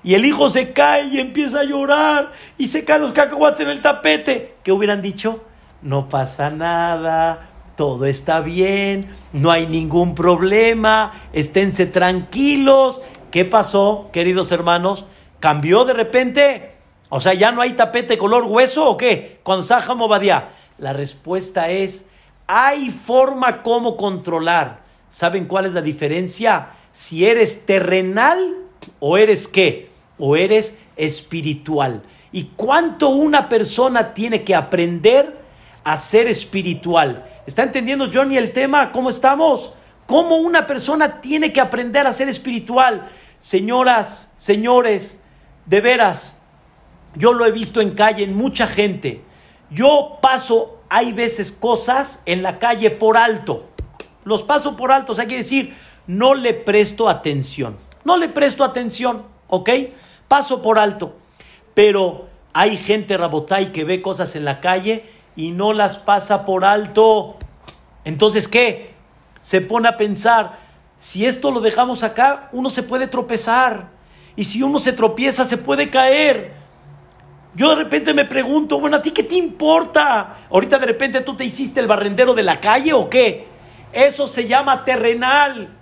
Y el hijo se cae y empieza a llorar y se caen los cacahuates en el tapete. ¿Qué hubieran dicho? No pasa nada, todo está bien, no hay ningún problema, esténse tranquilos. ¿Qué pasó, queridos hermanos? ¿Cambió de repente? O sea, ¿ya no hay tapete color hueso o qué? Cuando Saja Movadía. La respuesta es, hay forma como controlar. ¿Saben cuál es la diferencia? Si eres terrenal o eres qué? O eres espiritual. ¿Y cuánto una persona tiene que aprender a ser espiritual? ¿Está entendiendo Johnny el tema? ¿Cómo estamos? ¿Cómo una persona tiene que aprender a ser espiritual? Señoras, señores, de veras, yo lo he visto en calle, en mucha gente. Yo paso, hay veces cosas en la calle por alto. Los paso por alto, o sea, quiere decir, no le presto atención. No le presto atención, ¿ok? Paso por alto. Pero Hay gente rabotay que ve cosas en la calle y no las pasa por alto. Entonces, ¿qué? Se pone a pensar, si esto lo dejamos acá, uno se puede tropezar. Y si uno se tropieza, se puede caer. Yo de repente me pregunto, bueno, ¿a ti qué te importa? Ahorita de repente tú te hiciste el barrendero de la calle o qué? Eso se llama terrenal.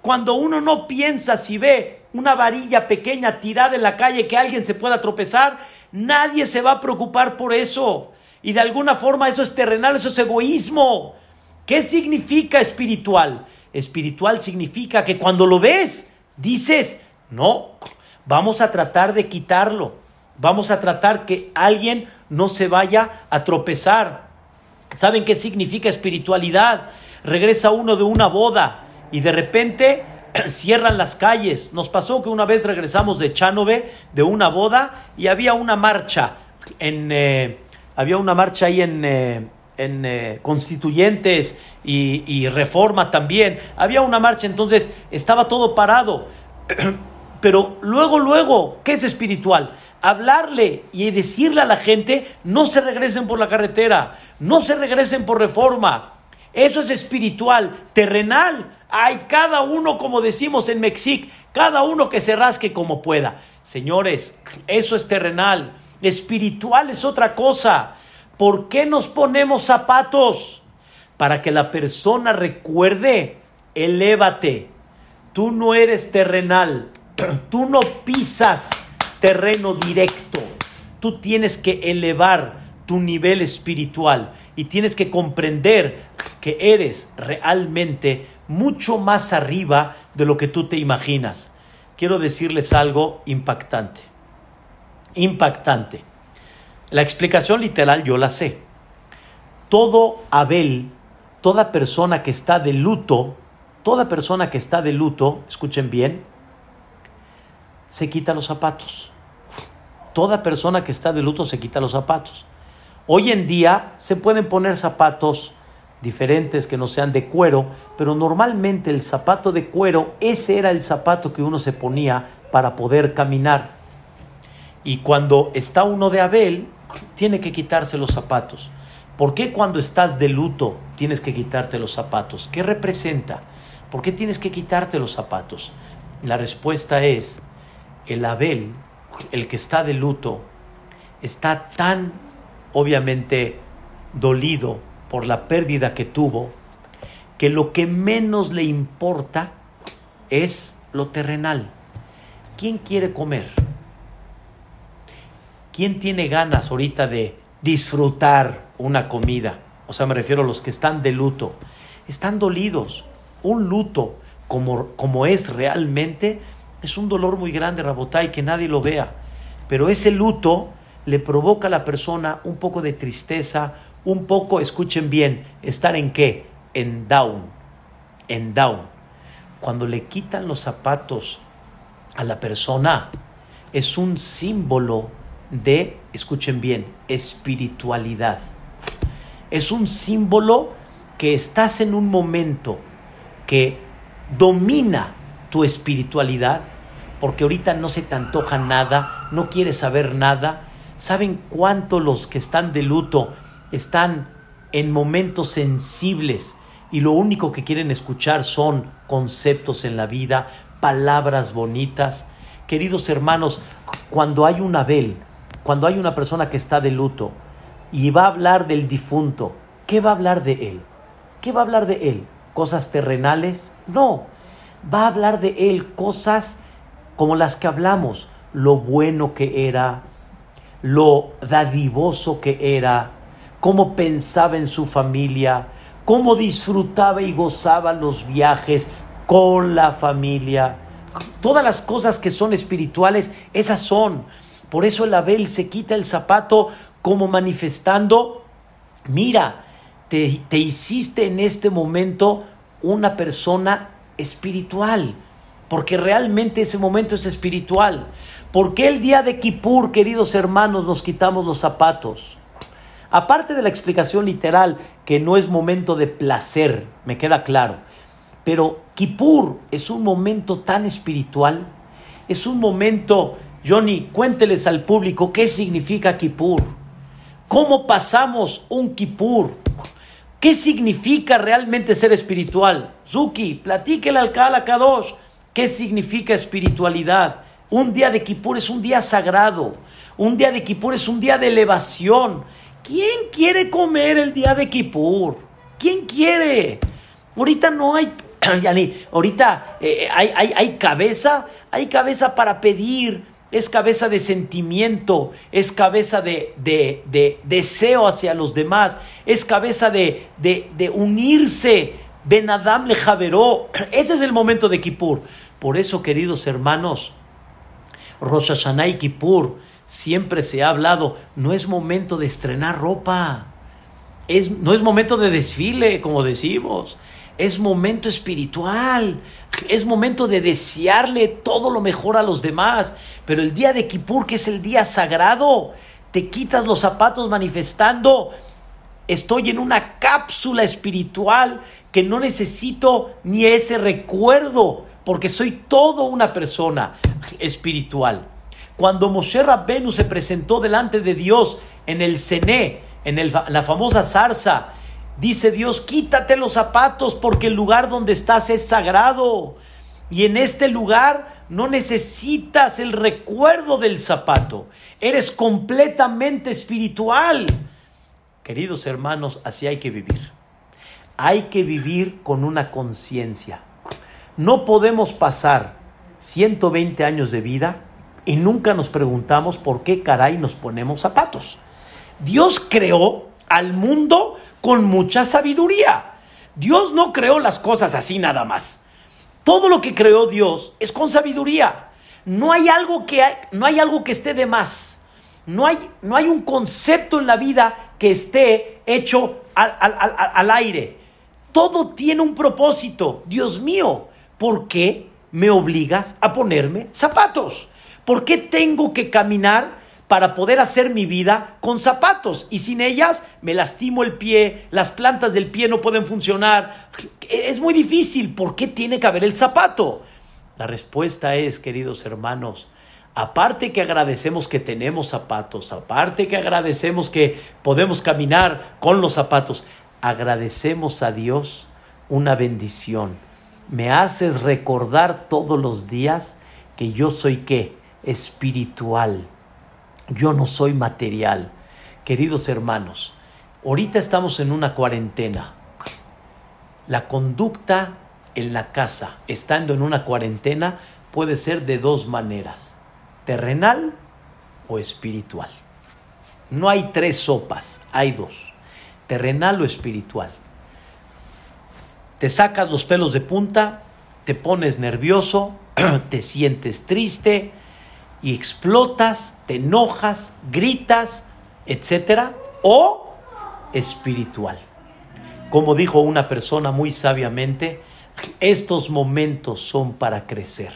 Cuando uno no piensa si ve una varilla pequeña tirada en la calle que alguien se pueda tropezar, nadie se va a preocupar por eso. Y de alguna forma eso es terrenal, eso es egoísmo. ¿Qué significa espiritual? Espiritual significa que cuando lo ves, dices, no, vamos a tratar de quitarlo. Vamos a tratar que alguien no se vaya a tropezar. ¿Saben qué significa espiritualidad? Regresa uno de una boda y de repente cierran las calles. Nos pasó que una vez regresamos de Chanove, de una boda, y había una marcha en... Eh, había una marcha ahí en... Eh, en eh, constituyentes y, y, reforma también. Había una marcha, entonces estaba todo parado. Pero luego, luego, ¿qué es espiritual? Hablarle y decirle a la gente, no se regresen por la carretera, no se regresen por reforma. Eso es espiritual, terrenal. Hay cada uno, como decimos en Mexic, cada uno que se rasque como pueda. Señores, eso es terrenal. Espiritual es otra cosa. ¿Por qué nos ponemos zapatos? Para que la persona recuerde, elévate. Tú no eres terrenal. Tú no pisas terreno directo. Tú tienes que elevar tu nivel espiritual y tienes que comprender que eres realmente mucho más arriba de lo que tú te imaginas. Quiero decirles algo impactante. Impactante. La explicación literal yo la sé. Todo Abel, toda persona que está de luto, toda persona que está de luto, escuchen bien, se quita los zapatos. Toda persona que está de luto se quita los zapatos. Hoy en día se pueden poner zapatos diferentes que no sean de cuero, pero normalmente el zapato de cuero, ese era el zapato que uno se ponía para poder caminar. Y cuando está uno de Abel, tiene que quitarse los zapatos. ¿Por qué cuando estás de luto tienes que quitarte los zapatos? ¿Qué representa? ¿Por qué tienes que quitarte los zapatos? La respuesta es, el Abel, el que está de luto, está tan obviamente dolido por la pérdida que tuvo, que lo que menos le importa es lo terrenal. ¿Quién quiere comer? ¿Quién tiene ganas ahorita de disfrutar una comida? O sea, me refiero a los que están de luto. Están dolidos. Un luto como, como es realmente es un dolor muy grande, Rabotay, que nadie lo vea. Pero ese luto le provoca a la persona un poco de tristeza, un poco, escuchen bien, estar en qué? En down, en down. Cuando le quitan los zapatos a la persona, es un símbolo de, escuchen bien, espiritualidad. Es un símbolo que estás en un momento que domina tu espiritualidad, porque ahorita no se te antoja nada, no quieres saber nada, ¿Saben cuánto los que están de luto están en momentos sensibles y lo único que quieren escuchar son conceptos en la vida, palabras bonitas? Queridos hermanos, cuando hay un Abel, cuando hay una persona que está de luto y va a hablar del difunto, ¿qué va a hablar de él? ¿Qué va a hablar de él? ¿Cosas terrenales? No, va a hablar de él cosas como las que hablamos, lo bueno que era, lo dadivoso que era, cómo pensaba en su familia, cómo disfrutaba y gozaba los viajes con la familia. Todas las cosas que son espirituales, esas son. Por eso el Abel se quita el zapato como manifestando, mira, te, te hiciste en este momento una persona espiritual, porque realmente ese momento es espiritual. ¿Por qué el día de Kippur, queridos hermanos, nos quitamos los zapatos? Aparte de la explicación literal, que no es momento de placer, me queda claro, pero Kippur es un momento tan espiritual, es un momento Johnny, cuénteles al público qué significa Kippur. ¿Cómo pasamos un Kippur? ¿Qué significa realmente ser espiritual? Zuki, platíquele al Kala Kadosh. ¿Qué significa espiritualidad? Un día de Kippur es un día sagrado. Un día de Kippur es un día de elevación. ¿Quién quiere comer el día de Kippur? ¿Quién quiere? Ahorita no hay, ahorita eh, hay, hay, hay cabeza, hay cabeza para pedir, es cabeza de sentimiento, es cabeza de, de, de deseo hacia los demás, es cabeza de, de unirse. Ben Adam le javeró. Ese es el momento de Kippur. Por eso, queridos hermanos, Rosh Hashanah Kippur siempre se ha hablado, no es momento de estrenar ropa, es, no es momento de desfile, como decimos, es momento espiritual, es momento de desearle todo lo mejor a los demás, pero el día de Kippur, que es el día sagrado, te quitas los zapatos manifestando, estoy en una cápsula espiritual que no necesito ni ese recuerdo, porque soy todo una persona espiritual. Cuando Moshe Rabbenu se presentó delante de Dios en el Cené, en la famosa zarza, dice Dios, quítate los zapatos porque el lugar donde estás es sagrado. Y en este lugar no necesitas el recuerdo del zapato. Eres completamente espiritual. Queridos hermanos, así hay que vivir. Hay que vivir con una conciencia. No podemos pasar 120 años de vida y nunca nos preguntamos por qué caray nos ponemos zapatos. Dios creó al mundo con mucha sabiduría. Dios no creó las cosas así nada más. Todo lo que creó Dios es con sabiduría. No hay algo que, no hay algo que esté de más. No hay, no hay un concepto en la vida que esté hecho al, al aire. Todo tiene un propósito. Dios mío, ¿por qué me obligas a ponerme zapatos? ¿Por qué tengo que caminar para poder hacer mi vida con zapatos? Y sin ellas me lastimo el pie, las plantas del pie no pueden funcionar. Es muy difícil. ¿Por qué tiene que haber el zapato? La respuesta es, queridos hermanos, aparte que agradecemos que tenemos zapatos, aparte que agradecemos que podemos caminar con los zapatos, agradecemos a Dios una bendición. Me haces recordar todos los días que yo soy qué? Espiritual. Yo no soy material. Queridos hermanos, ahorita estamos en una cuarentena. La conducta en la casa, estando en una cuarentena, puede ser de dos maneras, terrenal o espiritual. No hay tres sopas, hay dos, terrenal o espiritual. Te sacas los pelos de punta, te pones nervioso, te sientes triste, y explotas, te enojas, gritas, etcétera, o espiritual. Como dijo una persona muy sabiamente, estos momentos son para crecer,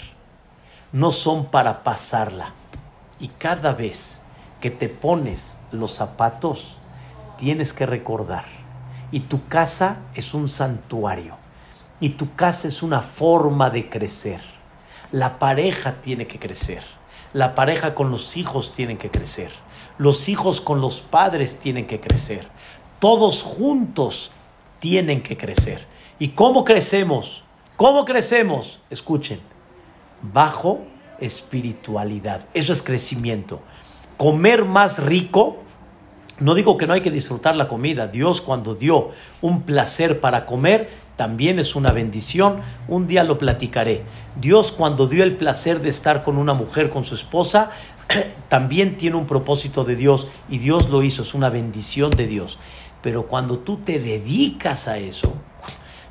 no son para pasarla. Y cada vez que te pones los zapatos, tienes que recordar. Y tu casa es un santuario. Y tu casa es una forma de crecer. La pareja tiene que crecer la pareja con los hijos tienen que crecer. Los hijos con los padres tienen que crecer. Todos juntos tienen que crecer. ¿Y cómo crecemos? ¿Cómo crecemos? Escuchen, bajo espiritualidad. Eso es crecimiento. Comer más rico. No digo que no hay que disfrutar la comida. Dios cuando dio un placer para comer, también es una bendición. Un día lo platicaré. Dios cuando dio el placer de estar con una mujer, con su esposa, también tiene un propósito de Dios y Dios lo hizo, es una bendición de Dios. Pero cuando tú te dedicas a eso,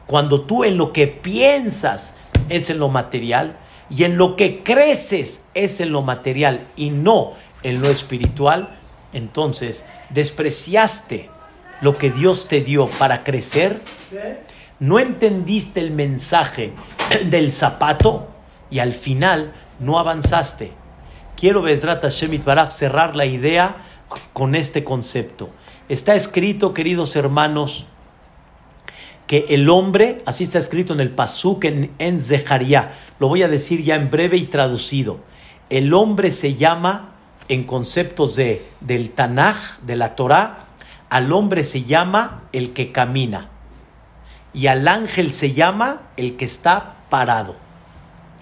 cuando tú en lo que piensas es en lo material y en lo que creces es en lo material y no en lo espiritual, entonces despreciaste lo que Dios te dio para crecer no entendiste el mensaje del zapato y al final no avanzaste. Quiero, Bezrat Hashem Baraj, cerrar la idea con este concepto. Está escrito, queridos hermanos, que el hombre, así está escrito en el Pasuk en, en Zeharia, lo voy a decir ya en breve y traducido. el hombre se llama, en conceptos de, del Tanaj, de la Torah, al hombre se llama el que camina y al ángel se llama el que está parado.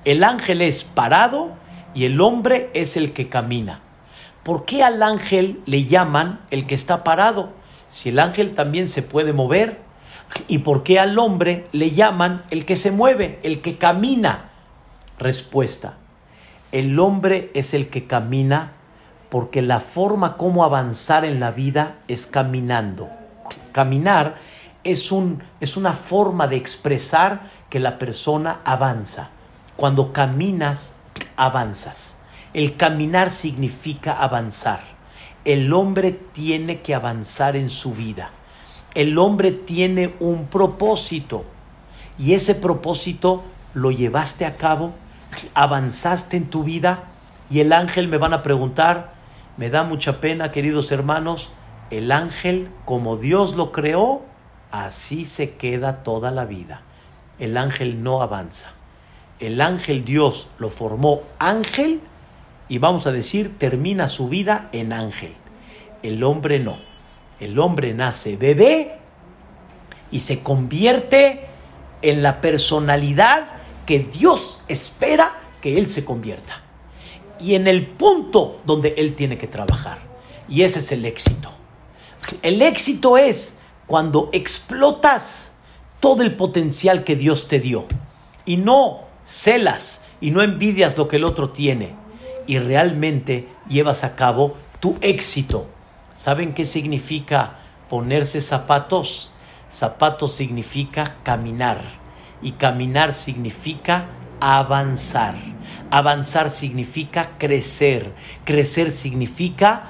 El ángel es parado y el hombre es el que camina. ¿Por qué al ángel le llaman el que está parado? Si el ángel también se puede mover. ¿Y por qué al hombre le llaman el que se mueve, el que camina? Respuesta. El hombre es el que camina porque la forma como avanzar en la vida es caminando. Caminar es, un, es una forma de expresar que la persona avanza. Cuando caminas, avanzas. El caminar significa avanzar. El hombre tiene que avanzar en su vida. El hombre tiene un propósito y ese propósito lo llevaste a cabo, avanzaste en tu vida y el ángel me van a preguntar, me da mucha pena queridos hermanos, el ángel como Dios lo creó, así se queda toda la vida. El ángel no avanza. El ángel Dios lo formó ángel y vamos a decir termina su vida en ángel. El hombre no. El hombre nace bebé y se convierte en la personalidad que Dios espera que él se convierta. Y en el punto donde él tiene que trabajar. Y ese es el éxito. El éxito es cuando explotas todo el potencial que Dios te dio. Y no celas y no envidias lo que el otro tiene. Y realmente llevas a cabo tu éxito. ¿Saben qué significa ponerse zapatos? Zapatos significa caminar. Y caminar significa avanzar. Avanzar significa crecer. Crecer significa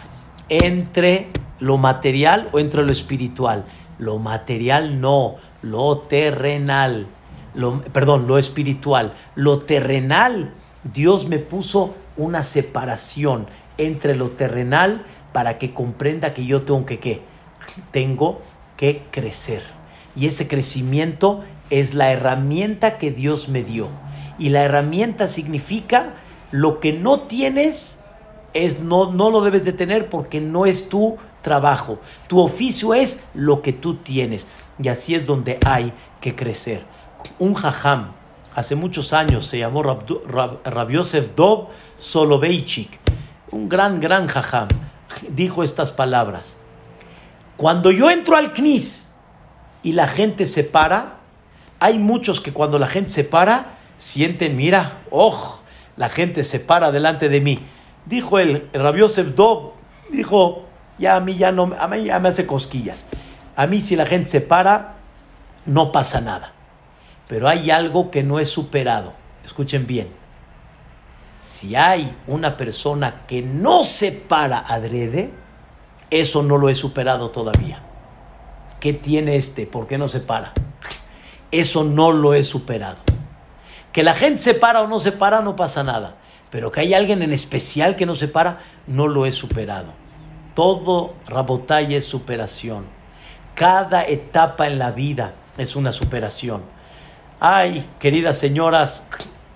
entre lo material o entre lo espiritual. Lo material no, lo terrenal. Lo, perdón, lo espiritual. Lo terrenal, Dios me puso una separación entre lo terrenal para que comprenda que yo tengo que ¿qué? Tengo que crecer. Y ese crecimiento es la herramienta que Dios me dio. Y la herramienta significa lo que no tienes es no, no lo debes de tener porque no es tu trabajo. Tu oficio es lo que tú tienes. Y así es donde hay que crecer. Un jajam, hace muchos años, se llamó Rab, Yosef Dov Soloveitchik, un gran, gran jajam, dijo estas palabras. Cuando yo entro al CNIS y la gente se para, hay muchos que cuando la gente se para, sienten, mira, oh, la gente se para delante de mí. Dijo el, el Yosef Dov, dijo, ya a mí ya no, a mí ya me hace cosquillas. A mí si la gente se para, no pasa nada. Pero hay algo que no es superado. Escuchen bien. Si hay una persona que no se para adrede, eso no lo he superado todavía. ¿Qué tiene este? ¿Por qué no se para? Eso no lo he superado. Que la gente se para o no se para no pasa nada. Pero que hay alguien en especial que no se para, no lo he superado. Todo Rabotay es superación. Cada etapa en la vida es una superación. Ay, queridas señoras,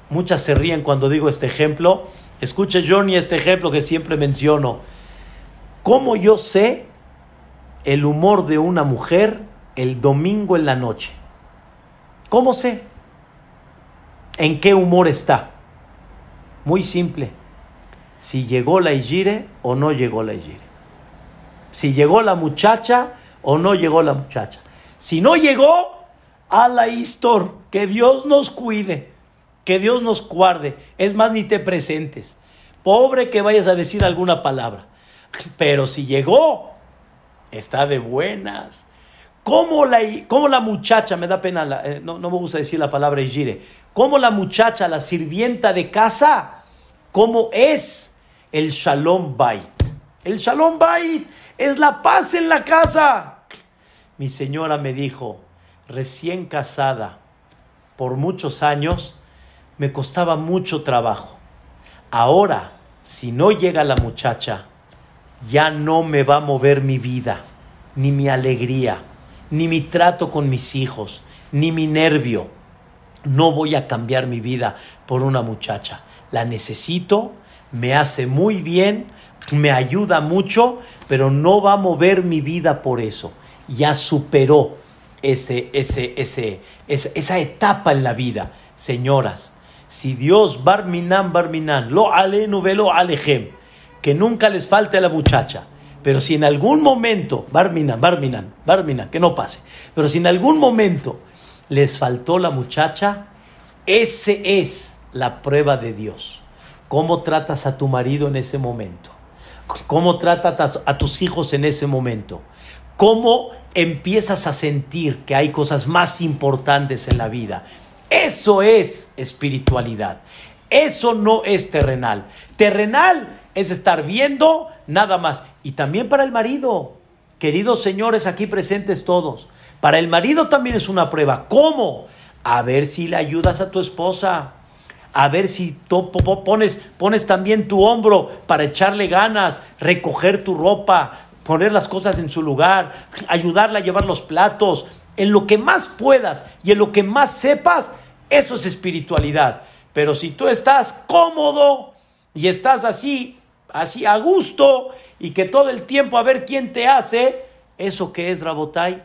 muchas se ríen cuando digo este ejemplo. Escuche Johnny este ejemplo que siempre menciono. ¿Cómo yo sé el humor de una mujer el domingo en la noche? ¿Cómo sé? ¿En qué humor está? Muy simple. Si llegó la Igire o no llegó la Igire si llegó la muchacha o no llegó la muchacha. Si no llegó, a la histor, que Dios nos cuide, que Dios nos guarde. Es más, ni te presentes. Pobre que vayas a decir alguna palabra. Pero si llegó, está de buenas. ¿Cómo la, la muchacha, me da pena, eh, no, no, me gusta decir la palabra Ijire, cómo la muchacha, la sirvienta de casa, cómo es el Shalom Bait? El Shalom Bait es la paz en la casa. Mi señora me dijo, recién casada, por muchos años, me costaba mucho trabajo. Ahora, si no llega la muchacha, ya no me va a mover mi vida, ni mi alegría, ni mi trato con mis hijos, ni mi nervio. No voy a cambiar mi vida por una muchacha. La necesito, me hace muy bien, me ayuda mucho, pero no va a mover mi vida por eso. Ya superó ese, ese, ese, esa, etapa en la vida. Señoras, si Dios, Barminan, Barminan, lo alenu velo alejem, que nunca les falte a la muchacha, pero si en algún momento, Barminan, Barminan, Barminan, que no pase, pero si en algún momento les faltó la muchacha, ese es la prueba de Dios. ¿Cómo tratas a tu marido en ese momento? ¿Cómo tratas a tus hijos en ese momento? ¿Cómo empiezas a sentir que hay cosas más importantes en la vida? Eso es espiritualidad. Eso no es terrenal. Terrenal es estar viendo nada más. Y también para el marido. Queridos señores aquí presentes todos. Para el marido también es una prueba. ¿Cómo? A ver si le ayudas a tu esposa a ver si pones, pones también tu hombro para echarle ganas, recoger tu ropa, poner las cosas en su lugar, ayudarle a llevar los platos, en lo que más puedas y en lo que más sepas, eso es espiritualidad. Pero si tú estás cómodo y estás así, así a gusto y que todo el tiempo a ver quién te hace, eso que es Rabotai,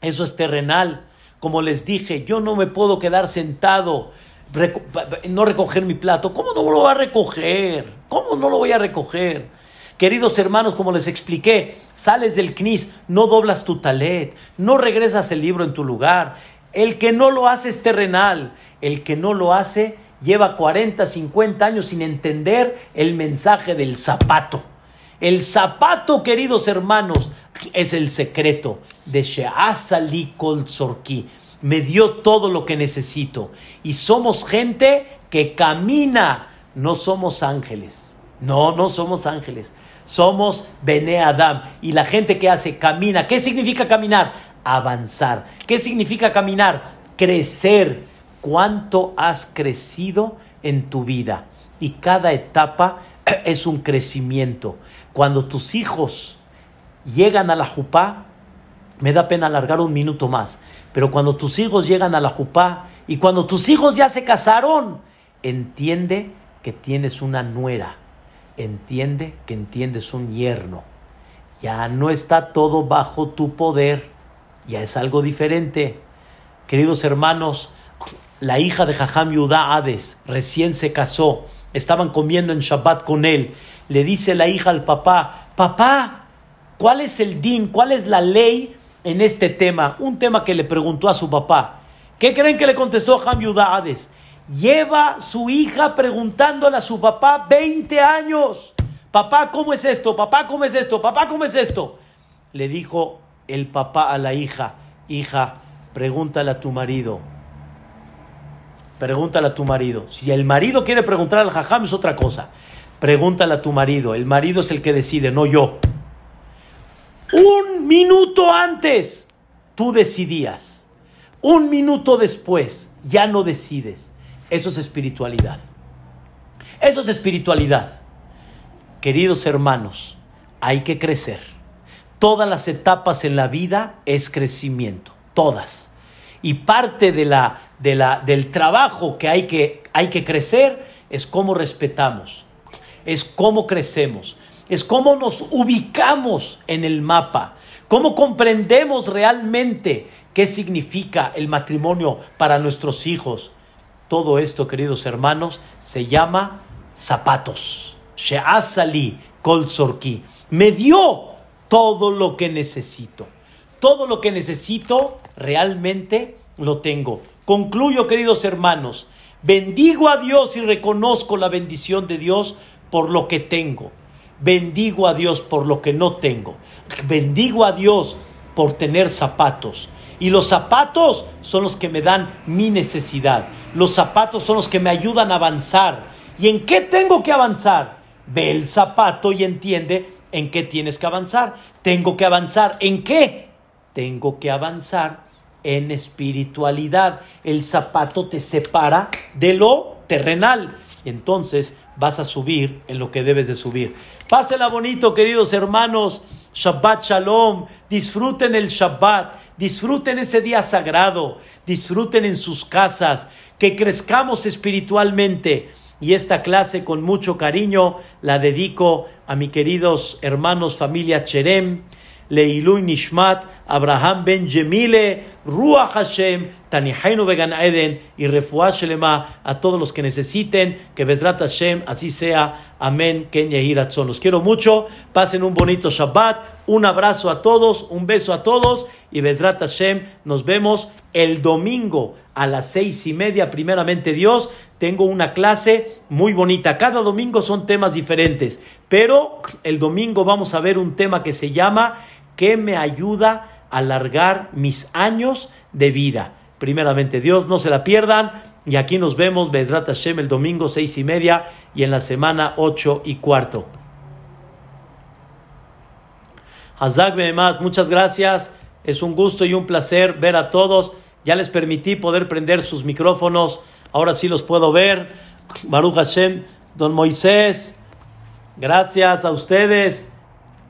eso es terrenal. Como les dije, yo no me puedo quedar sentado no recoger mi plato. ¿Cómo no lo va a recoger? ¿Cómo no lo voy a recoger? Queridos hermanos, como les expliqué, sales del CNIS, no doblas tu talet, no regresas el libro en tu lugar. El que no lo hace es terrenal. El que no lo hace lleva 40, 50 años sin entender el mensaje del zapato. El zapato, queridos hermanos, es el secreto de Sheasali Kol me dio todo lo que necesito. Y somos gente que camina, no somos ángeles. No, no somos ángeles. Somos Bene Adam. Y la gente que hace camina. ¿Qué significa caminar? Avanzar. ¿Qué significa caminar? Crecer. ¿Cuánto has crecido en tu vida? Y cada etapa es un crecimiento. Cuando tus hijos llegan a la jupá, me da pena alargar un minuto más. Pero cuando tus hijos llegan a la jupá y cuando tus hijos ya se casaron, entiende que tienes una nuera, entiende que entiendes un yerno. Ya no está todo bajo tu poder, ya es algo diferente. Queridos hermanos, la hija de Jajam Yudá Hades recién se casó, estaban comiendo en Shabbat con él. Le dice la hija al papá: Papá, ¿cuál es el din? ¿Cuál es la ley en este tema, un tema que le preguntó a su papá. ¿Qué creen que le contestó Ham Hades? Lleva su hija preguntándole a su papá 20 años. Papá, ¿cómo es esto? Papá, ¿cómo es esto? Papá, ¿cómo es esto? Le dijo el papá a la hija, hija, pregúntale a tu marido. Pregúntale a tu marido. Si el marido quiere preguntar al jajam es otra cosa. Pregúntale a tu marido. El marido es el que decide, no yo. Un minuto antes tú decidías. Un minuto después ya no decides. Eso es espiritualidad. Eso es espiritualidad. Queridos hermanos, hay que crecer. Todas las etapas en la vida es crecimiento, todas. Y parte de la, de la, del trabajo que hay, que hay que crecer es cómo respetamos, es cómo crecemos es cómo nos ubicamos en el mapa, cómo comprendemos realmente qué significa el matrimonio para nuestros hijos. Todo esto, queridos hermanos, se llama zapatos. She'asali kol Me dio todo lo que necesito. Todo lo que necesito realmente lo tengo. Concluyo, queridos hermanos, bendigo a Dios y reconozco la bendición de Dios por lo que tengo. Bendigo a Dios por lo que no tengo. Bendigo a Dios por tener zapatos. Y los zapatos son los que me dan mi necesidad. Los zapatos son los que me ayudan a avanzar. ¿Y en qué tengo que avanzar? Ve el zapato y entiende en qué tienes que avanzar. Tengo que avanzar. ¿En qué? Tengo que avanzar en espiritualidad. El zapato te separa de lo terrenal. Entonces vas a subir en lo que debes de subir. Pásela bonito, queridos hermanos. Shabbat Shalom. Disfruten el Shabbat. Disfruten ese día sagrado. Disfruten en sus casas. Que crezcamos espiritualmente. y esta clase con mucho cariño la dedico a mis queridos hermanos familia Cherem, Leilui Nishmat, Abraham Ben Jemile, Ruach Hashem, Tanihainu Began Eden y Refuah Shelema a todos los que necesiten, que Bezrat Hashem así sea. Amén. Ken Los quiero mucho. Pasen un bonito Shabbat. Un abrazo a todos, un beso a todos y Bezrat Hashem. Nos vemos el domingo a las seis y media, primeramente Dios. Tengo una clase muy bonita. Cada domingo son temas diferentes, pero el domingo vamos a ver un tema que se llama ¿Qué me ayuda alargar mis años de vida? Primeramente Dios, no se la pierdan. Y aquí nos vemos, Bezrat Hashem, el domingo seis y media y en la semana ocho y cuarto. Hazak Behemad, muchas gracias. Es un gusto y un placer ver a todos. Ya les permití poder prender sus micrófonos. Ahora sí los puedo ver. Baruch Hashem, don Moisés. Gracias a ustedes.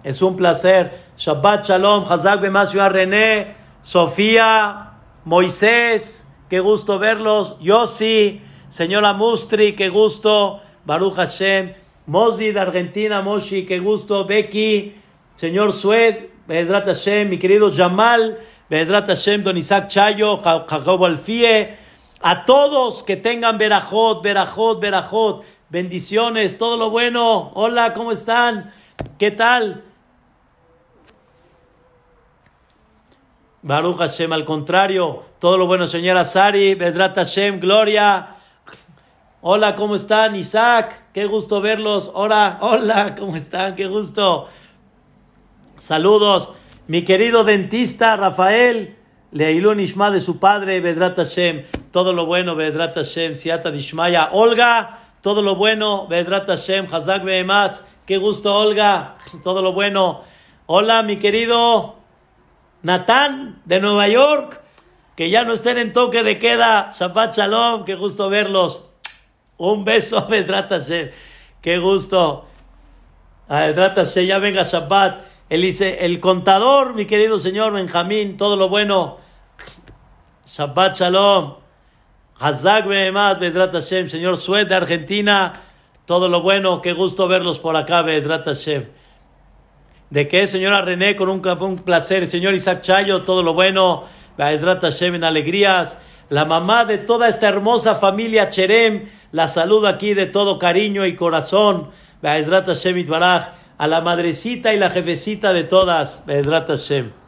Es un placer. Shabbat Shalom, Hazak Bemasua René, Sofía, Moisés, qué gusto verlos. Yossi, señora Mustri, qué gusto. Baruch Hashem, Mozi de Argentina, Moshi, qué gusto. Becky, señor Sued, Bezrat Hashem, mi querido Jamal, Bezrat Hashem, don Isaac Chayo, Jacobo Alfie. A todos que tengan Berajot, Berajot, Berajot. Bendiciones, todo lo bueno. Hola, ¿cómo están? ¿Qué tal? Baruch Hashem, al contrario, todo lo bueno, señora Sari, Bedrat Hashem, Gloria. Hola, ¿cómo están? Isaac, qué gusto verlos. Hola, hola, ¿cómo están? Qué gusto. Saludos. Mi querido dentista Rafael, Leilun Ishma de su padre, Bedrat Hashem. Todo lo bueno, Bedrat Hashem, Siata Dishmaya. Olga, todo lo bueno, Bedrat Hashem, Hazak Behematz. Qué gusto, Olga. Todo lo bueno. Hola, mi querido Natán de Nueva York, que ya no estén en toque de queda. Shabbat Shalom, qué gusto verlos. Un beso, Bedrat Hashem. Qué gusto. Bedrat Hashem, ya venga Shabbat. Él dice, el contador, mi querido señor Benjamín, todo lo bueno. Shabbat Shalom. Hazak Behemaz, Bedrat Hashem. Señor Sued de Argentina, todo lo bueno. Qué gusto verlos por acá, Bedrat Hashem. ¿De qué, señora René? Con un, placer. Señor Isaac Chayo, todo lo bueno. Baezrat Hashem en alegrías. La mamá de toda esta hermosa familia Cherem, la saludo aquí de todo cariño y corazón. Baezrat Hashem Itbaraj. A la madrecita y la jefecita de todas. Baezrat Hashem.